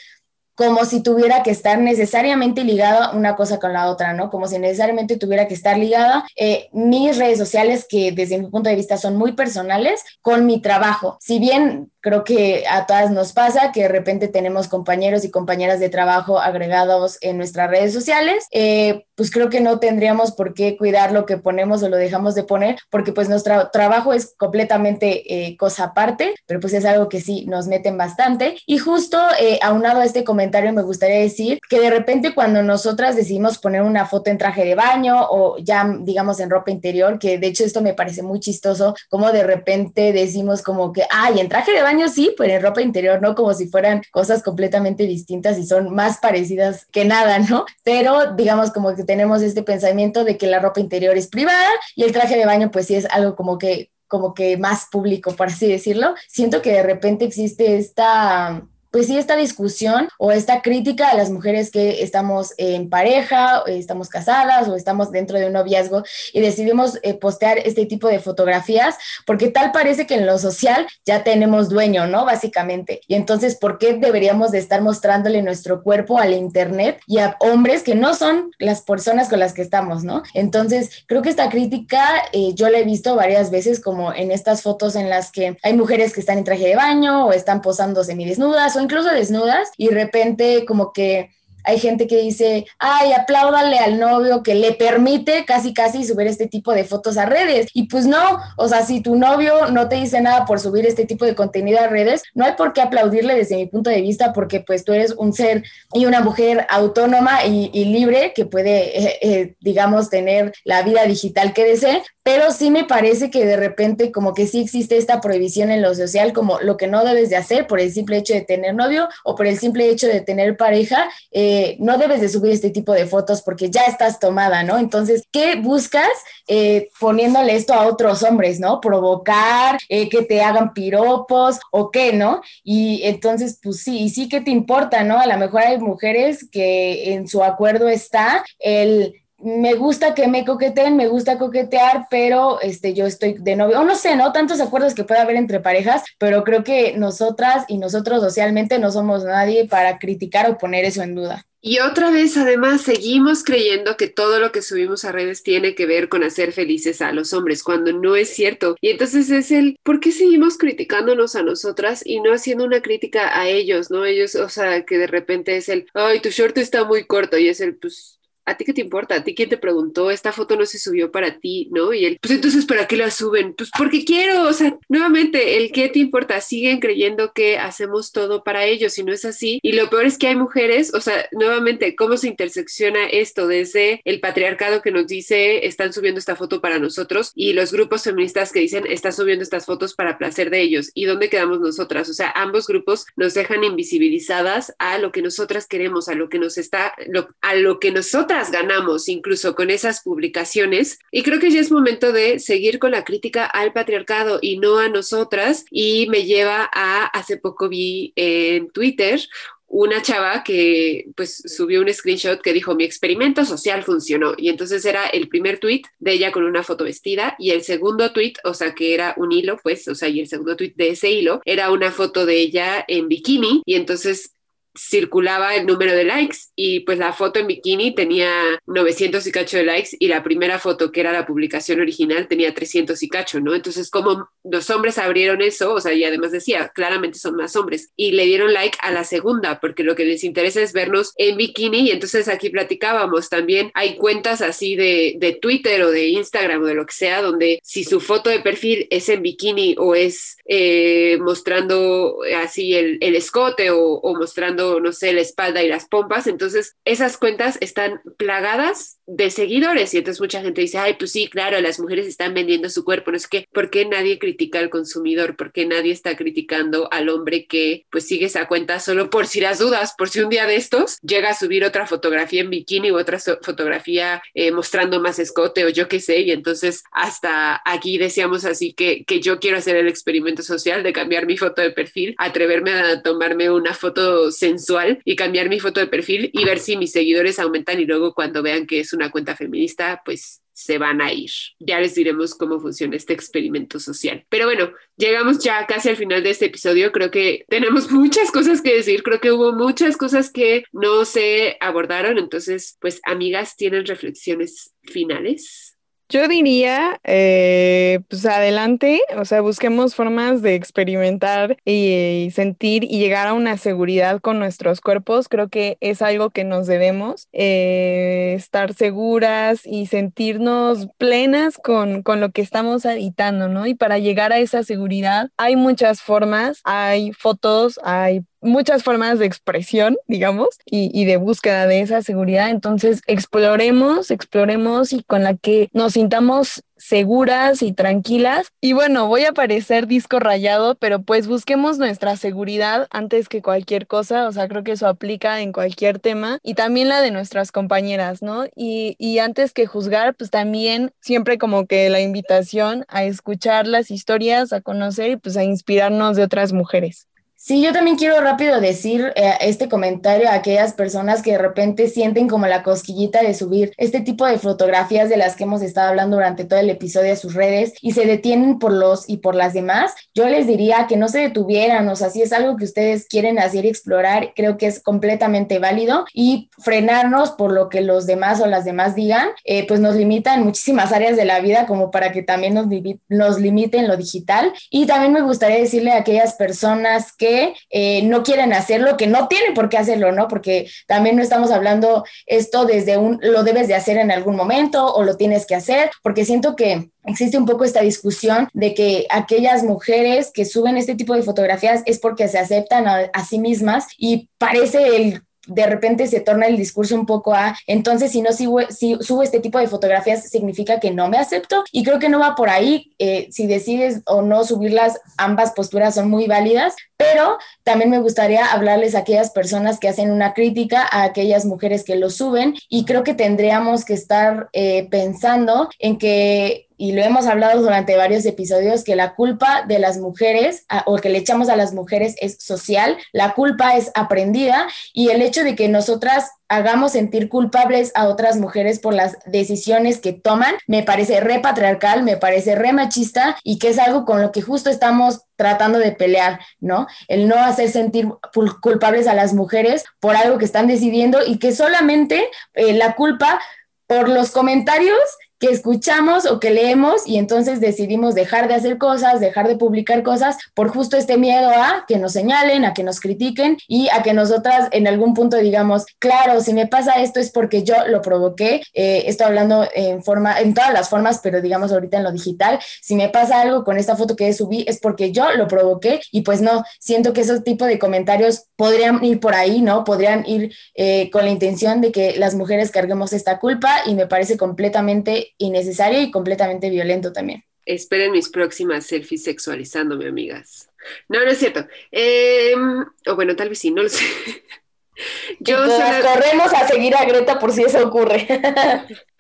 como si tuviera que estar necesariamente ligada una cosa con la otra, ¿no? Como si necesariamente tuviera que estar ligada eh, mis redes sociales, que desde mi punto de vista son muy personales, con mi trabajo. Si bien creo que a todas nos pasa que de repente tenemos compañeros y compañeras de trabajo agregados en nuestras redes sociales, eh, pues creo que no tendríamos por qué cuidar lo que ponemos o lo dejamos de poner, porque pues nuestro trabajo es completamente eh, cosa aparte, pero pues es algo que sí nos meten bastante. Y justo eh, aunado a este comentario me gustaría decir que de repente cuando nosotras decidimos poner una foto en traje de baño o ya digamos en ropa interior, que de hecho esto me parece muy chistoso, como de repente decimos como que, ay, en traje de baño sí, pero en ropa interior no, como si fueran cosas completamente distintas y son más parecidas que nada, ¿no? Pero digamos como que tenemos este pensamiento de que la ropa interior es privada y el traje de baño pues sí es algo como que como que más público, por así decirlo. Siento que de repente existe esta pues sí, esta discusión o esta crítica a las mujeres que estamos en pareja, estamos casadas o estamos dentro de un noviazgo y decidimos eh, postear este tipo de fotografías, porque tal parece que en lo social ya tenemos dueño, ¿no? Básicamente. Y entonces, ¿por qué deberíamos de estar mostrándole nuestro cuerpo al Internet y a hombres que no son las personas con las que estamos, ¿no? Entonces, creo que esta crítica eh, yo la he visto varias veces como en estas fotos en las que hay mujeres que están en traje de baño o están posando semidesnudas o incluso desnudas y de repente como que hay gente que dice, ay, apláudale al novio que le permite casi casi subir este tipo de fotos a redes. Y pues no, o sea, si tu novio no te dice nada por subir este tipo de contenido a redes, no hay por qué aplaudirle desde mi punto de vista porque pues tú eres un ser y una mujer autónoma y, libre que puede, eh, eh, digamos, tener la vida digital que desee, pero sí me parece que de repente como que sí existe esta prohibición en lo social como lo que no debes de hacer por el simple hecho de tener novio o por el simple hecho de tener pareja. Eh, no debes de subir este tipo de fotos porque ya estás tomada, ¿no? Entonces, ¿qué buscas eh, poniéndole esto a otros hombres, ¿no? Provocar, eh, que te hagan piropos o qué, ¿no? Y entonces, pues sí, y sí que te importa, ¿no? A lo mejor hay mujeres que en su acuerdo está el me gusta que me coqueteen, me gusta coquetear, pero este, yo estoy de novio, o no sé, ¿no? Tantos acuerdos que puede haber entre parejas, pero creo que nosotras y nosotros socialmente no somos nadie para criticar o poner eso en duda.
Y otra vez, además, seguimos creyendo que todo lo que subimos a redes tiene que ver con hacer felices a los hombres, cuando no es cierto. Y entonces es el, ¿por qué seguimos criticándonos a nosotras y no haciendo una crítica a ellos, no? Ellos, o sea, que de repente es el, ay, tu short está muy corto y es el, pues ¿a ti qué te importa? ¿A ti quién te preguntó? Esta foto no se subió para ti, ¿no? Y él, pues entonces, ¿para qué la suben? Pues porque quiero, o sea, nuevamente, el qué te importa, siguen creyendo que hacemos todo para ellos y no es así. Y lo peor es que hay mujeres, o sea, nuevamente, ¿cómo se intersecciona esto desde el patriarcado que nos dice, están subiendo esta foto para nosotros y los grupos feministas que dicen, están subiendo estas fotos para placer de ellos? ¿Y dónde quedamos nosotras? O sea, ambos grupos nos dejan invisibilizadas a lo que nosotras queremos, a lo que nos está, a lo que nosotras ganamos incluso con esas publicaciones y creo que ya es momento de seguir con la crítica al patriarcado y no a nosotras. Y me lleva a, hace poco vi en Twitter una chava que pues subió un screenshot que dijo mi experimento social funcionó y entonces era el primer tweet de ella con una foto vestida y el segundo tweet, o sea que era un hilo pues, o sea y el segundo tweet de ese hilo era una foto de ella en bikini. Y entonces circulaba el número de likes y pues la foto en bikini tenía 900 y cacho de likes y la primera foto que era la publicación original tenía 300 y cacho, ¿no? Entonces como los hombres abrieron eso, o sea, y además decía, claramente son más hombres y le dieron like a la segunda porque lo que les interesa es vernos en bikini y entonces aquí platicábamos también, hay cuentas así de, de Twitter o de Instagram o de lo que sea, donde si su foto de perfil es en bikini o es eh, mostrando así el, el escote o, o mostrando no sé, la espalda y las pompas. Entonces, esas cuentas están plagadas de seguidores y entonces mucha gente dice, ay, pues sí, claro, las mujeres están vendiendo su cuerpo, no sé qué, ¿por qué nadie critica al consumidor? ¿Por qué nadie está criticando al hombre que pues sigue esa cuenta solo por si las dudas, por si un día de estos llega a subir otra fotografía en bikini u otra fotografía eh, mostrando más escote o yo qué sé, y entonces hasta aquí decíamos así que, que yo quiero hacer el experimento social de cambiar mi foto de perfil, atreverme a tomarme una foto sensual y cambiar mi foto de perfil y ver si mis seguidores aumentan y luego cuando vean que es una cuenta feminista, pues se van a ir. Ya les diremos cómo funciona este experimento social. Pero bueno, llegamos ya casi al final de este episodio. Creo que tenemos muchas cosas que decir. Creo que hubo muchas cosas que no se abordaron. Entonces, pues amigas, ¿tienen reflexiones finales?
Yo diría, eh, pues adelante, o sea, busquemos formas de experimentar y, sentir y llegar a una seguridad con nuestros cuerpos. Creo que es algo que nos debemos, eh, estar seguras y sentirnos plenas con, con lo que estamos habitando, ¿no? Y para llegar a esa seguridad hay muchas formas, hay fotos, hay muchas formas de expresión, digamos, y, de búsqueda de esa seguridad. Entonces, exploremos, exploremos y con la que nos sintamos seguras y tranquilas. Y bueno, voy a parecer disco rayado, pero pues busquemos nuestra seguridad antes que cualquier cosa. O sea, creo que eso aplica en cualquier tema y también la de nuestras compañeras, ¿no? Y, y antes que juzgar, pues también siempre como que la invitación a escuchar las historias, a conocer y pues a inspirarnos de otras mujeres.
Sí, yo también quiero rápido decir eh, este comentario a aquellas personas que de repente sienten como la cosquillita de subir este tipo de fotografías de las que hemos estado hablando durante todo el episodio a sus redes y se detienen por los y por las demás. Yo les diría que no se detuvieran, o sea, si es algo que ustedes quieren hacer y explorar, creo que es completamente válido y frenarnos por lo que los demás o las demás digan, eh, pues nos limita en muchísimas áreas de la vida como para que también nos, nos limiten lo digital. Y también me gustaría decirle a aquellas personas que eh, no quieren hacerlo, que no tienen por qué hacerlo, ¿no? Porque también no estamos hablando esto desde un, lo debes de hacer en algún momento o lo tienes que hacer, porque siento que existe un poco esta discusión de que aquellas mujeres que suben este tipo de fotografías es porque se aceptan a, a sí mismas y parece el de repente se torna el discurso un poco a, entonces si no si, si subo este tipo de fotografías significa que no me acepto y creo que no va por ahí, eh, si decides o no subirlas, ambas posturas son muy válidas, pero también me gustaría hablarles a aquellas personas que hacen una crítica a aquellas mujeres que lo suben y creo que tendríamos que estar eh, pensando en que y lo hemos hablado durante varios episodios, que la culpa de las mujeres o que le echamos a las mujeres es social, la culpa es aprendida y el hecho de que nosotras hagamos sentir culpables a otras mujeres por las decisiones que toman, me parece re patriarcal, me parece re machista y que es algo con lo que justo estamos tratando de pelear, ¿no? El no hacer sentir culpables a las mujeres por algo que están decidiendo y que solamente eh, la culpa por los comentarios que escuchamos o que leemos y entonces decidimos dejar de hacer cosas, dejar de publicar cosas por justo este miedo a que nos señalen, a que nos critiquen y a que nosotras en algún punto digamos, claro, si me pasa esto es porque yo lo provoqué, eh, estoy hablando en forma, en todas las formas, pero digamos ahorita en lo digital, si me pasa algo con esta foto que subí es porque yo lo provoqué y pues no, siento que esos tipos de comentarios podrían ir por ahí, ¿no? Podrían ir eh, con la intención de que las mujeres carguemos esta culpa y me parece completamente innecesario y completamente violento también.
Esperen mis próximas selfies sexualizándome, amigas. No, no es cierto. Em, o bueno, tal vez sí, no lo sé.
Yo corremos a seguir a Greta por si eso ocurre.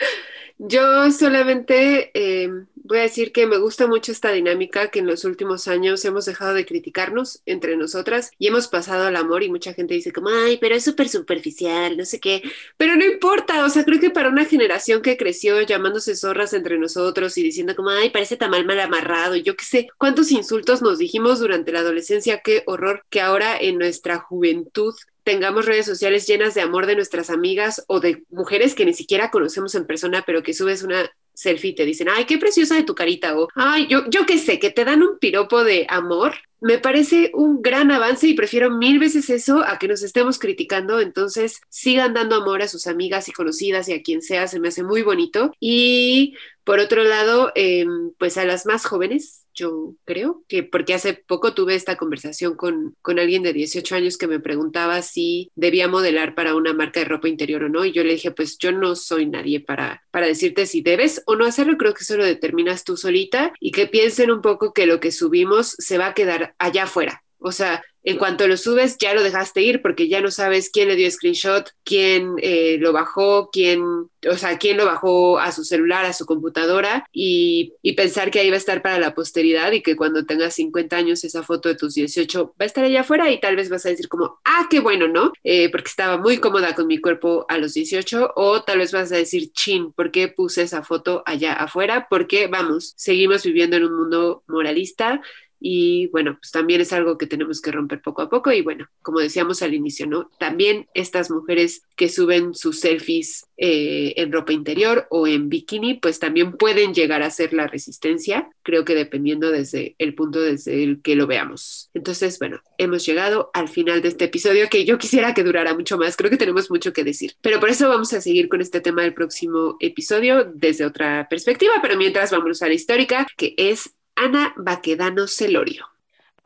Yo solamente eh, voy a decir que me gusta mucho esta dinámica que en los últimos años hemos dejado de criticarnos entre nosotras y hemos pasado al amor y mucha gente dice como, ay, pero es súper superficial, no sé qué, pero no importa, o sea, creo que para una generación que creció llamándose zorras entre nosotros y diciendo como, ay, parece tan mal mal amarrado, yo qué sé, cuántos insultos nos dijimos durante la adolescencia, qué horror que ahora en nuestra juventud tengamos redes sociales llenas de amor de nuestras amigas o de mujeres que ni siquiera conocemos en persona, pero que subes una selfie y te dicen, ay, qué preciosa de tu carita, o ay, yo, yo qué sé, que te dan un piropo de amor, me parece un gran avance y prefiero mil veces eso a que nos estemos criticando. Entonces, sigan dando amor a sus amigas y conocidas y a quien sea, se me hace muy bonito. Y Por otro lado, eh, pues a las más jóvenes, yo creo que porque hace poco tuve esta conversación con, con alguien de 18 años que me preguntaba si debía modelar para una marca de ropa interior o no y yo le dije pues yo no soy nadie para, para decirte si debes o no hacerlo, creo que eso lo determinas tú solita y que piensen un poco que lo que subimos se va a quedar allá afuera. O sea, en cuanto lo subes, ya lo dejaste ir porque ya no sabes quién le dio screenshot, quién eh, lo bajó, quién, o sea, quién lo bajó a su celular, a su computadora y, pensar que ahí va a estar para la posteridad y que cuando tengas 50 años esa foto de tus 18 va a estar allá afuera y tal vez vas a decir como, ah, qué bueno, ¿no? Eh, porque estaba muy cómoda con mi cuerpo a los 18 o tal vez vas a decir, chin, ¿por qué puse esa foto allá afuera? Porque, vamos, seguimos viviendo en un mundo moralista y bueno, pues también es algo que tenemos que romper poco a poco y bueno, como decíamos al inicio, ¿no? También estas mujeres que suben sus selfies eh, en ropa interior o en bikini, pues también pueden llegar a ser la resistencia, creo que dependiendo desde el punto desde el que lo veamos. Entonces, bueno, hemos llegado al final de este episodio que yo quisiera que durara mucho más, creo que tenemos mucho que decir, pero por eso vamos a seguir con este tema del próximo episodio desde otra perspectiva, pero mientras vamos a la histórica, que es Ana Baquedano Celorio.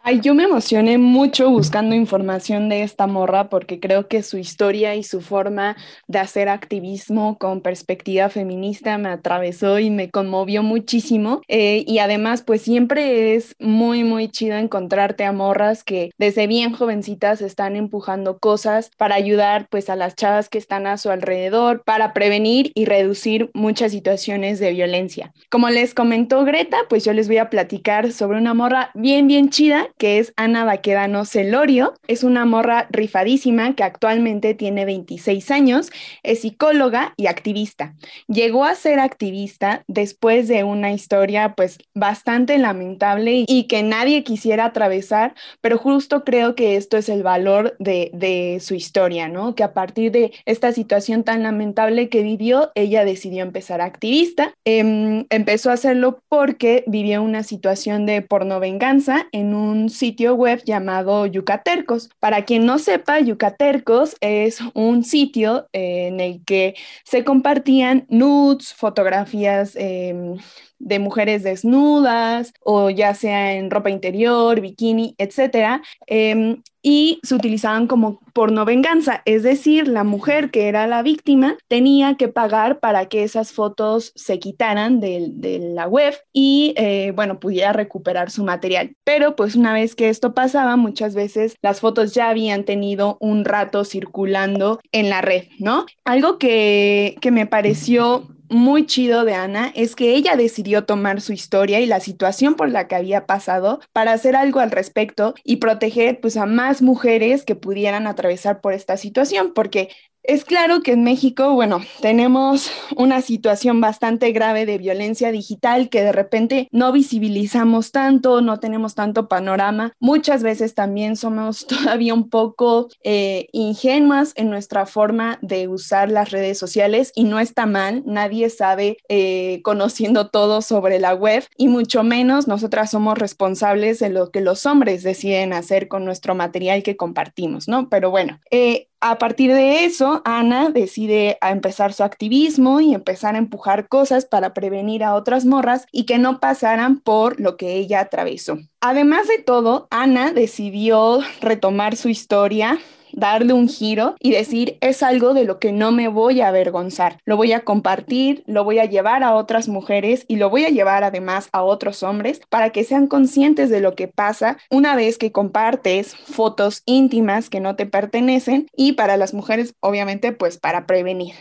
Ay, yo me emocioné mucho buscando información de esta morra porque creo que su historia y su forma de hacer activismo con perspectiva feminista me atravesó y me conmovió muchísimo. Eh, y además, pues siempre es muy, muy chido encontrarte a morras que desde bien jovencitas están empujando cosas para ayudar pues a las chavas que están a su alrededor, para prevenir y reducir muchas situaciones de violencia. Como les comentó Greta, pues yo les voy a platicar sobre una morra bien, bien chida que es Ana Baquedano Celorio. Es una morra rifadísima que actualmente tiene 26 años, es psicóloga y activista. Llegó a ser activista después de una historia pues bastante lamentable y que nadie quisiera atravesar, pero justo creo que esto es el valor de, de su historia, ¿no? Que a partir de esta situación tan lamentable que vivió, ella decidió empezar activista. Eh, empezó a hacerlo porque vivió una situación de pornovenganza en un sitio web llamado Yucatercos. Para quien no sepa, Yucatercos es un sitio eh, en el que se compartían nudes, fotografías eh, de mujeres desnudas o ya sea en ropa interior, bikini, etcétera, em, y se utilizaban como porno venganza, es decir, la mujer que era la víctima tenía que pagar para que esas fotos se quitaran de, la web y eh, bueno, pudiera recuperar su material. Pero pues una vez que esto pasaba, muchas veces las fotos ya habían tenido un rato circulando en la red, ¿no? Algo que, que me pareció muy chido de Ana es que ella decidió tomar su historia y la situación por la que había pasado para hacer algo al respecto y proteger pues a más mujeres que pudieran atravesar por esta situación, porque es claro que en México, bueno, tenemos una situación bastante grave de violencia digital que de repente no visibilizamos tanto, no tenemos tanto panorama. Muchas veces también somos todavía un poco eh, ingenuas en nuestra forma de usar las redes sociales y no está mal, nadie sabe eh, conociendo todo sobre la web y mucho menos nosotras somos responsables de lo que los hombres deciden hacer con nuestro material que compartimos, ¿no? Pero bueno, eh, a partir de eso, Ana decide empezar su activismo y empezar a empujar cosas para prevenir a otras morras y que no pasaran por lo que ella atravesó. Además de todo, Ana decidió retomar su historia darle un giro y decir, es algo de lo que no me voy a avergonzar. Lo voy a compartir, lo voy a llevar a otras mujeres y lo voy a llevar además a otros hombres para que sean conscientes de lo que pasa una vez que compartes fotos íntimas que no te pertenecen y para las mujeres, obviamente, pues para prevenir.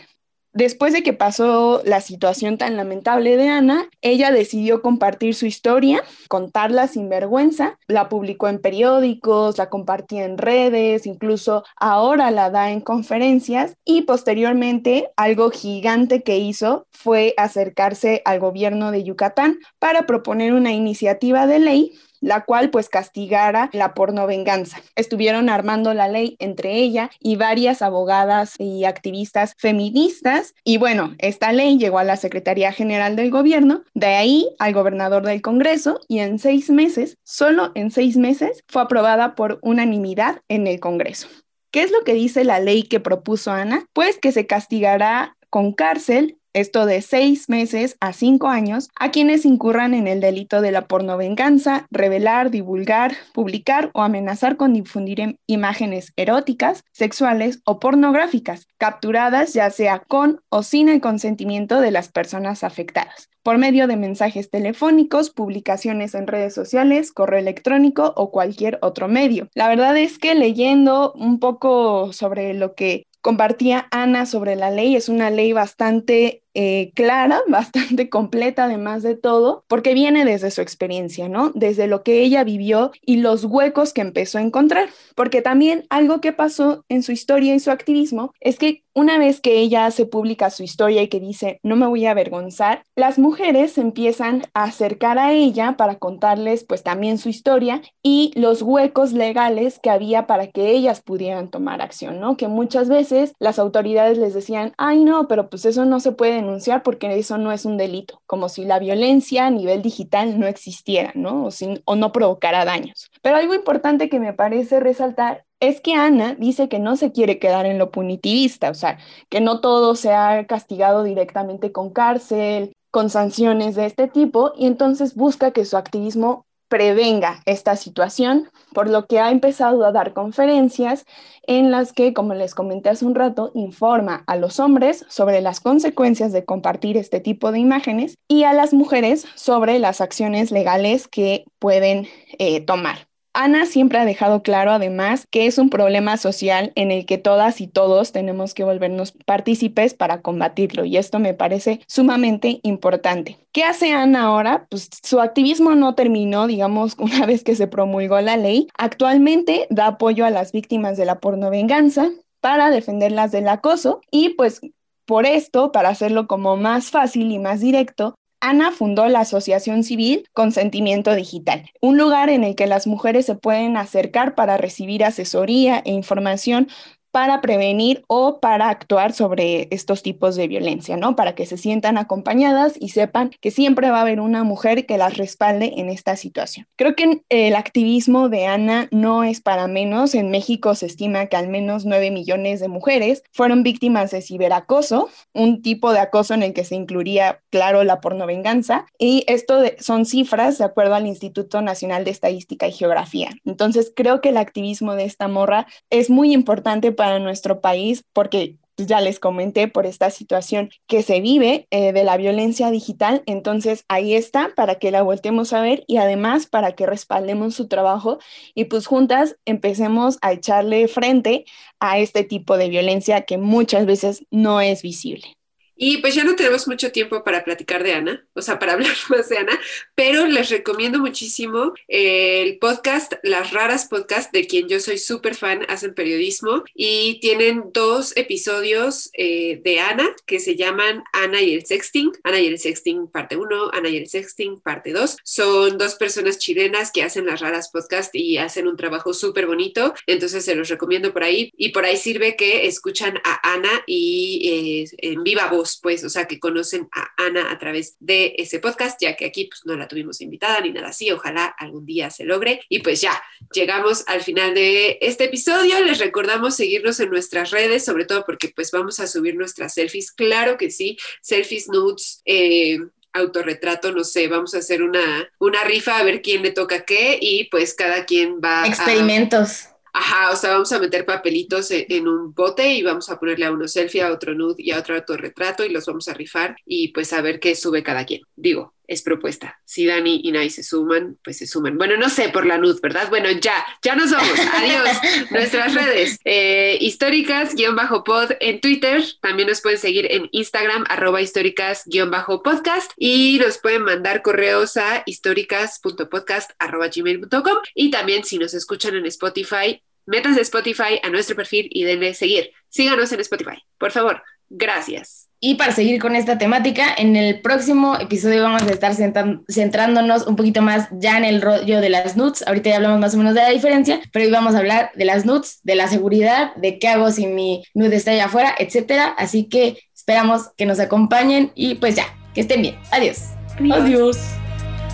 Después de que pasó la situación tan lamentable de Ana, ella decidió compartir su historia, contarla sin vergüenza, la publicó en periódicos, la compartía en redes, incluso ahora la da en conferencias y posteriormente algo gigante que hizo fue acercarse al gobierno de Yucatán para proponer una iniciativa de ley la cual pues castigara la pornovenganza. Estuvieron armando la ley entre ella y varias abogadas y activistas feministas y bueno, esta ley llegó a la Secretaría General del Gobierno, de ahí al gobernador del Congreso y en seis meses, solo en seis meses, fue aprobada por unanimidad en el Congreso. ¿Qué es lo que dice la ley que propuso Ana? Pues que se castigará con cárcel esto de seis meses a cinco años, a quienes incurran en el delito de la pornovenganza, revelar, divulgar, publicar o amenazar con difundir im- imágenes eróticas, sexuales o pornográficas, capturadas ya sea con o sin el consentimiento de las personas afectadas por medio de mensajes telefónicos, publicaciones en redes sociales, correo electrónico o cualquier otro medio. La verdad es que leyendo un poco sobre lo que compartía Ana sobre la ley, es una ley bastante eh, clara, bastante completa además de todo, porque viene desde su experiencia, ¿no? Desde lo que ella vivió y los huecos que empezó a encontrar, porque también algo que pasó en su historia y su activismo es que una vez que ella hace pública su historia y que dice, no me voy a avergonzar, las mujeres empiezan a acercar a ella para contarles pues también su historia y los huecos legales que había para que ellas pudieran tomar acción, ¿no? Que muchas veces las autoridades les decían, ay no, pero pues eso no se puede denunciar porque eso no es un delito, como si la violencia a nivel digital no existiera, ¿no? O, sin, o no provocara daños. Pero algo importante que me parece resaltar es que Ana dice que no se quiere quedar en lo punitivista, o sea, que no todo se ha castigado directamente con cárcel, con sanciones de este tipo, y entonces busca que su activismo prevenga esta situación, por lo que ha empezado a dar conferencias en las que, como les comenté hace un rato, informa a los hombres sobre las consecuencias de compartir este tipo de imágenes y a las mujeres sobre las acciones legales que pueden eh, tomar. Ana siempre ha dejado claro además que es un problema social en el que todas y todos tenemos que volvernos partícipes para combatirlo y esto me parece sumamente importante. ¿Qué hace Ana ahora? Pues su activismo no terminó, digamos, una vez que se promulgó la ley. Actualmente da apoyo a las víctimas de la pornovenganza para defenderlas del acoso y pues por esto, para hacerlo como más fácil y más directo, Ana fundó la Asociación Civil Consentimiento Digital, un lugar en el que las mujeres se pueden acercar para recibir asesoría e información para prevenir o para actuar sobre estos tipos de violencia, ¿no? Para que se sientan acompañadas y sepan que siempre va a haber una mujer que las respalde en esta situación. Creo que el activismo de Ana no es para menos. En México se estima que al menos 9 millones de mujeres fueron víctimas de ciberacoso, un tipo de acoso en el que se incluiría, claro, la pornovenganza. Y esto son cifras de acuerdo al Instituto Nacional de Estadística y Geografía. Entonces, creo que el activismo de esta morra es muy importante para nuestro país porque pues, ya les comenté por esta situación que se vive eh, de la violencia digital, entonces ahí está para que la volteemos a ver y además para que respaldemos su trabajo y pues juntas empecemos a echarle frente a este tipo de violencia que muchas veces no es visible.
Y pues ya no tenemos mucho tiempo para platicar de Ana, o sea, para hablar más de Ana, pero les recomiendo muchísimo el podcast, Las Raras Podcast, de quien yo soy súper fan, hacen periodismo y tienen dos episodios eh, de Ana que se llaman Ana y el Sexting, Ana y el Sexting parte 1, Ana y el Sexting parte 2. Son dos personas chilenas que hacen Las Raras Podcast y hacen un trabajo súper bonito, entonces se los recomiendo por ahí y por ahí sirve que escuchan a Ana y eh, en viva voz pues, o sea, que conocen a Ana a través de ese podcast, ya que aquí pues no la tuvimos invitada ni nada así, ojalá algún día se logre. Y pues ya, llegamos al final de este episodio, les recordamos seguirnos en nuestras redes, sobre todo porque pues vamos a subir nuestras selfies, claro que sí, selfies, nudes, eh, autorretrato, no sé, vamos a hacer una, una rifa a ver quién le toca qué y pues cada quien va
Experimentos.
Ajá, o sea, vamos a meter papelitos en, en, un bote y vamos a ponerle a uno selfie, a otro nude y a otro autorretrato y los vamos a rifar y pues a ver qué sube cada quien. Digo, es propuesta. Si Dani y Nay se suman, pues se suman. Bueno, no sé por la nude, ¿verdad? Bueno, ya, ya nos vamos. Adiós. Nuestras redes, eh, históricas-pod en Twitter. También nos pueden seguir en Instagram, arroba históricas-podcast y nos pueden mandar correos a históricas.podcast.gmail.com y también si nos escuchan en Spotify, métanse Spotify a nuestro perfil y denle seguir. Síganos en Spotify, por favor. Gracias.
Y para seguir con esta temática, en el próximo episodio vamos a estar centrándonos un poquito más ya en el rollo de las nudes. Ahorita ya hablamos más o menos de la diferencia, pero hoy vamos a hablar de las nudes, de la seguridad, de qué hago si mi nude está allá afuera, etcétera. Así que esperamos que nos acompañen y pues ya, que estén bien. Adiós.
Adiós.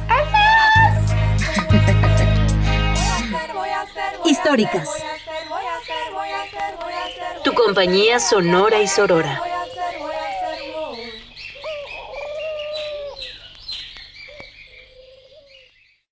Adiós. Tu compañía sonora y sorora.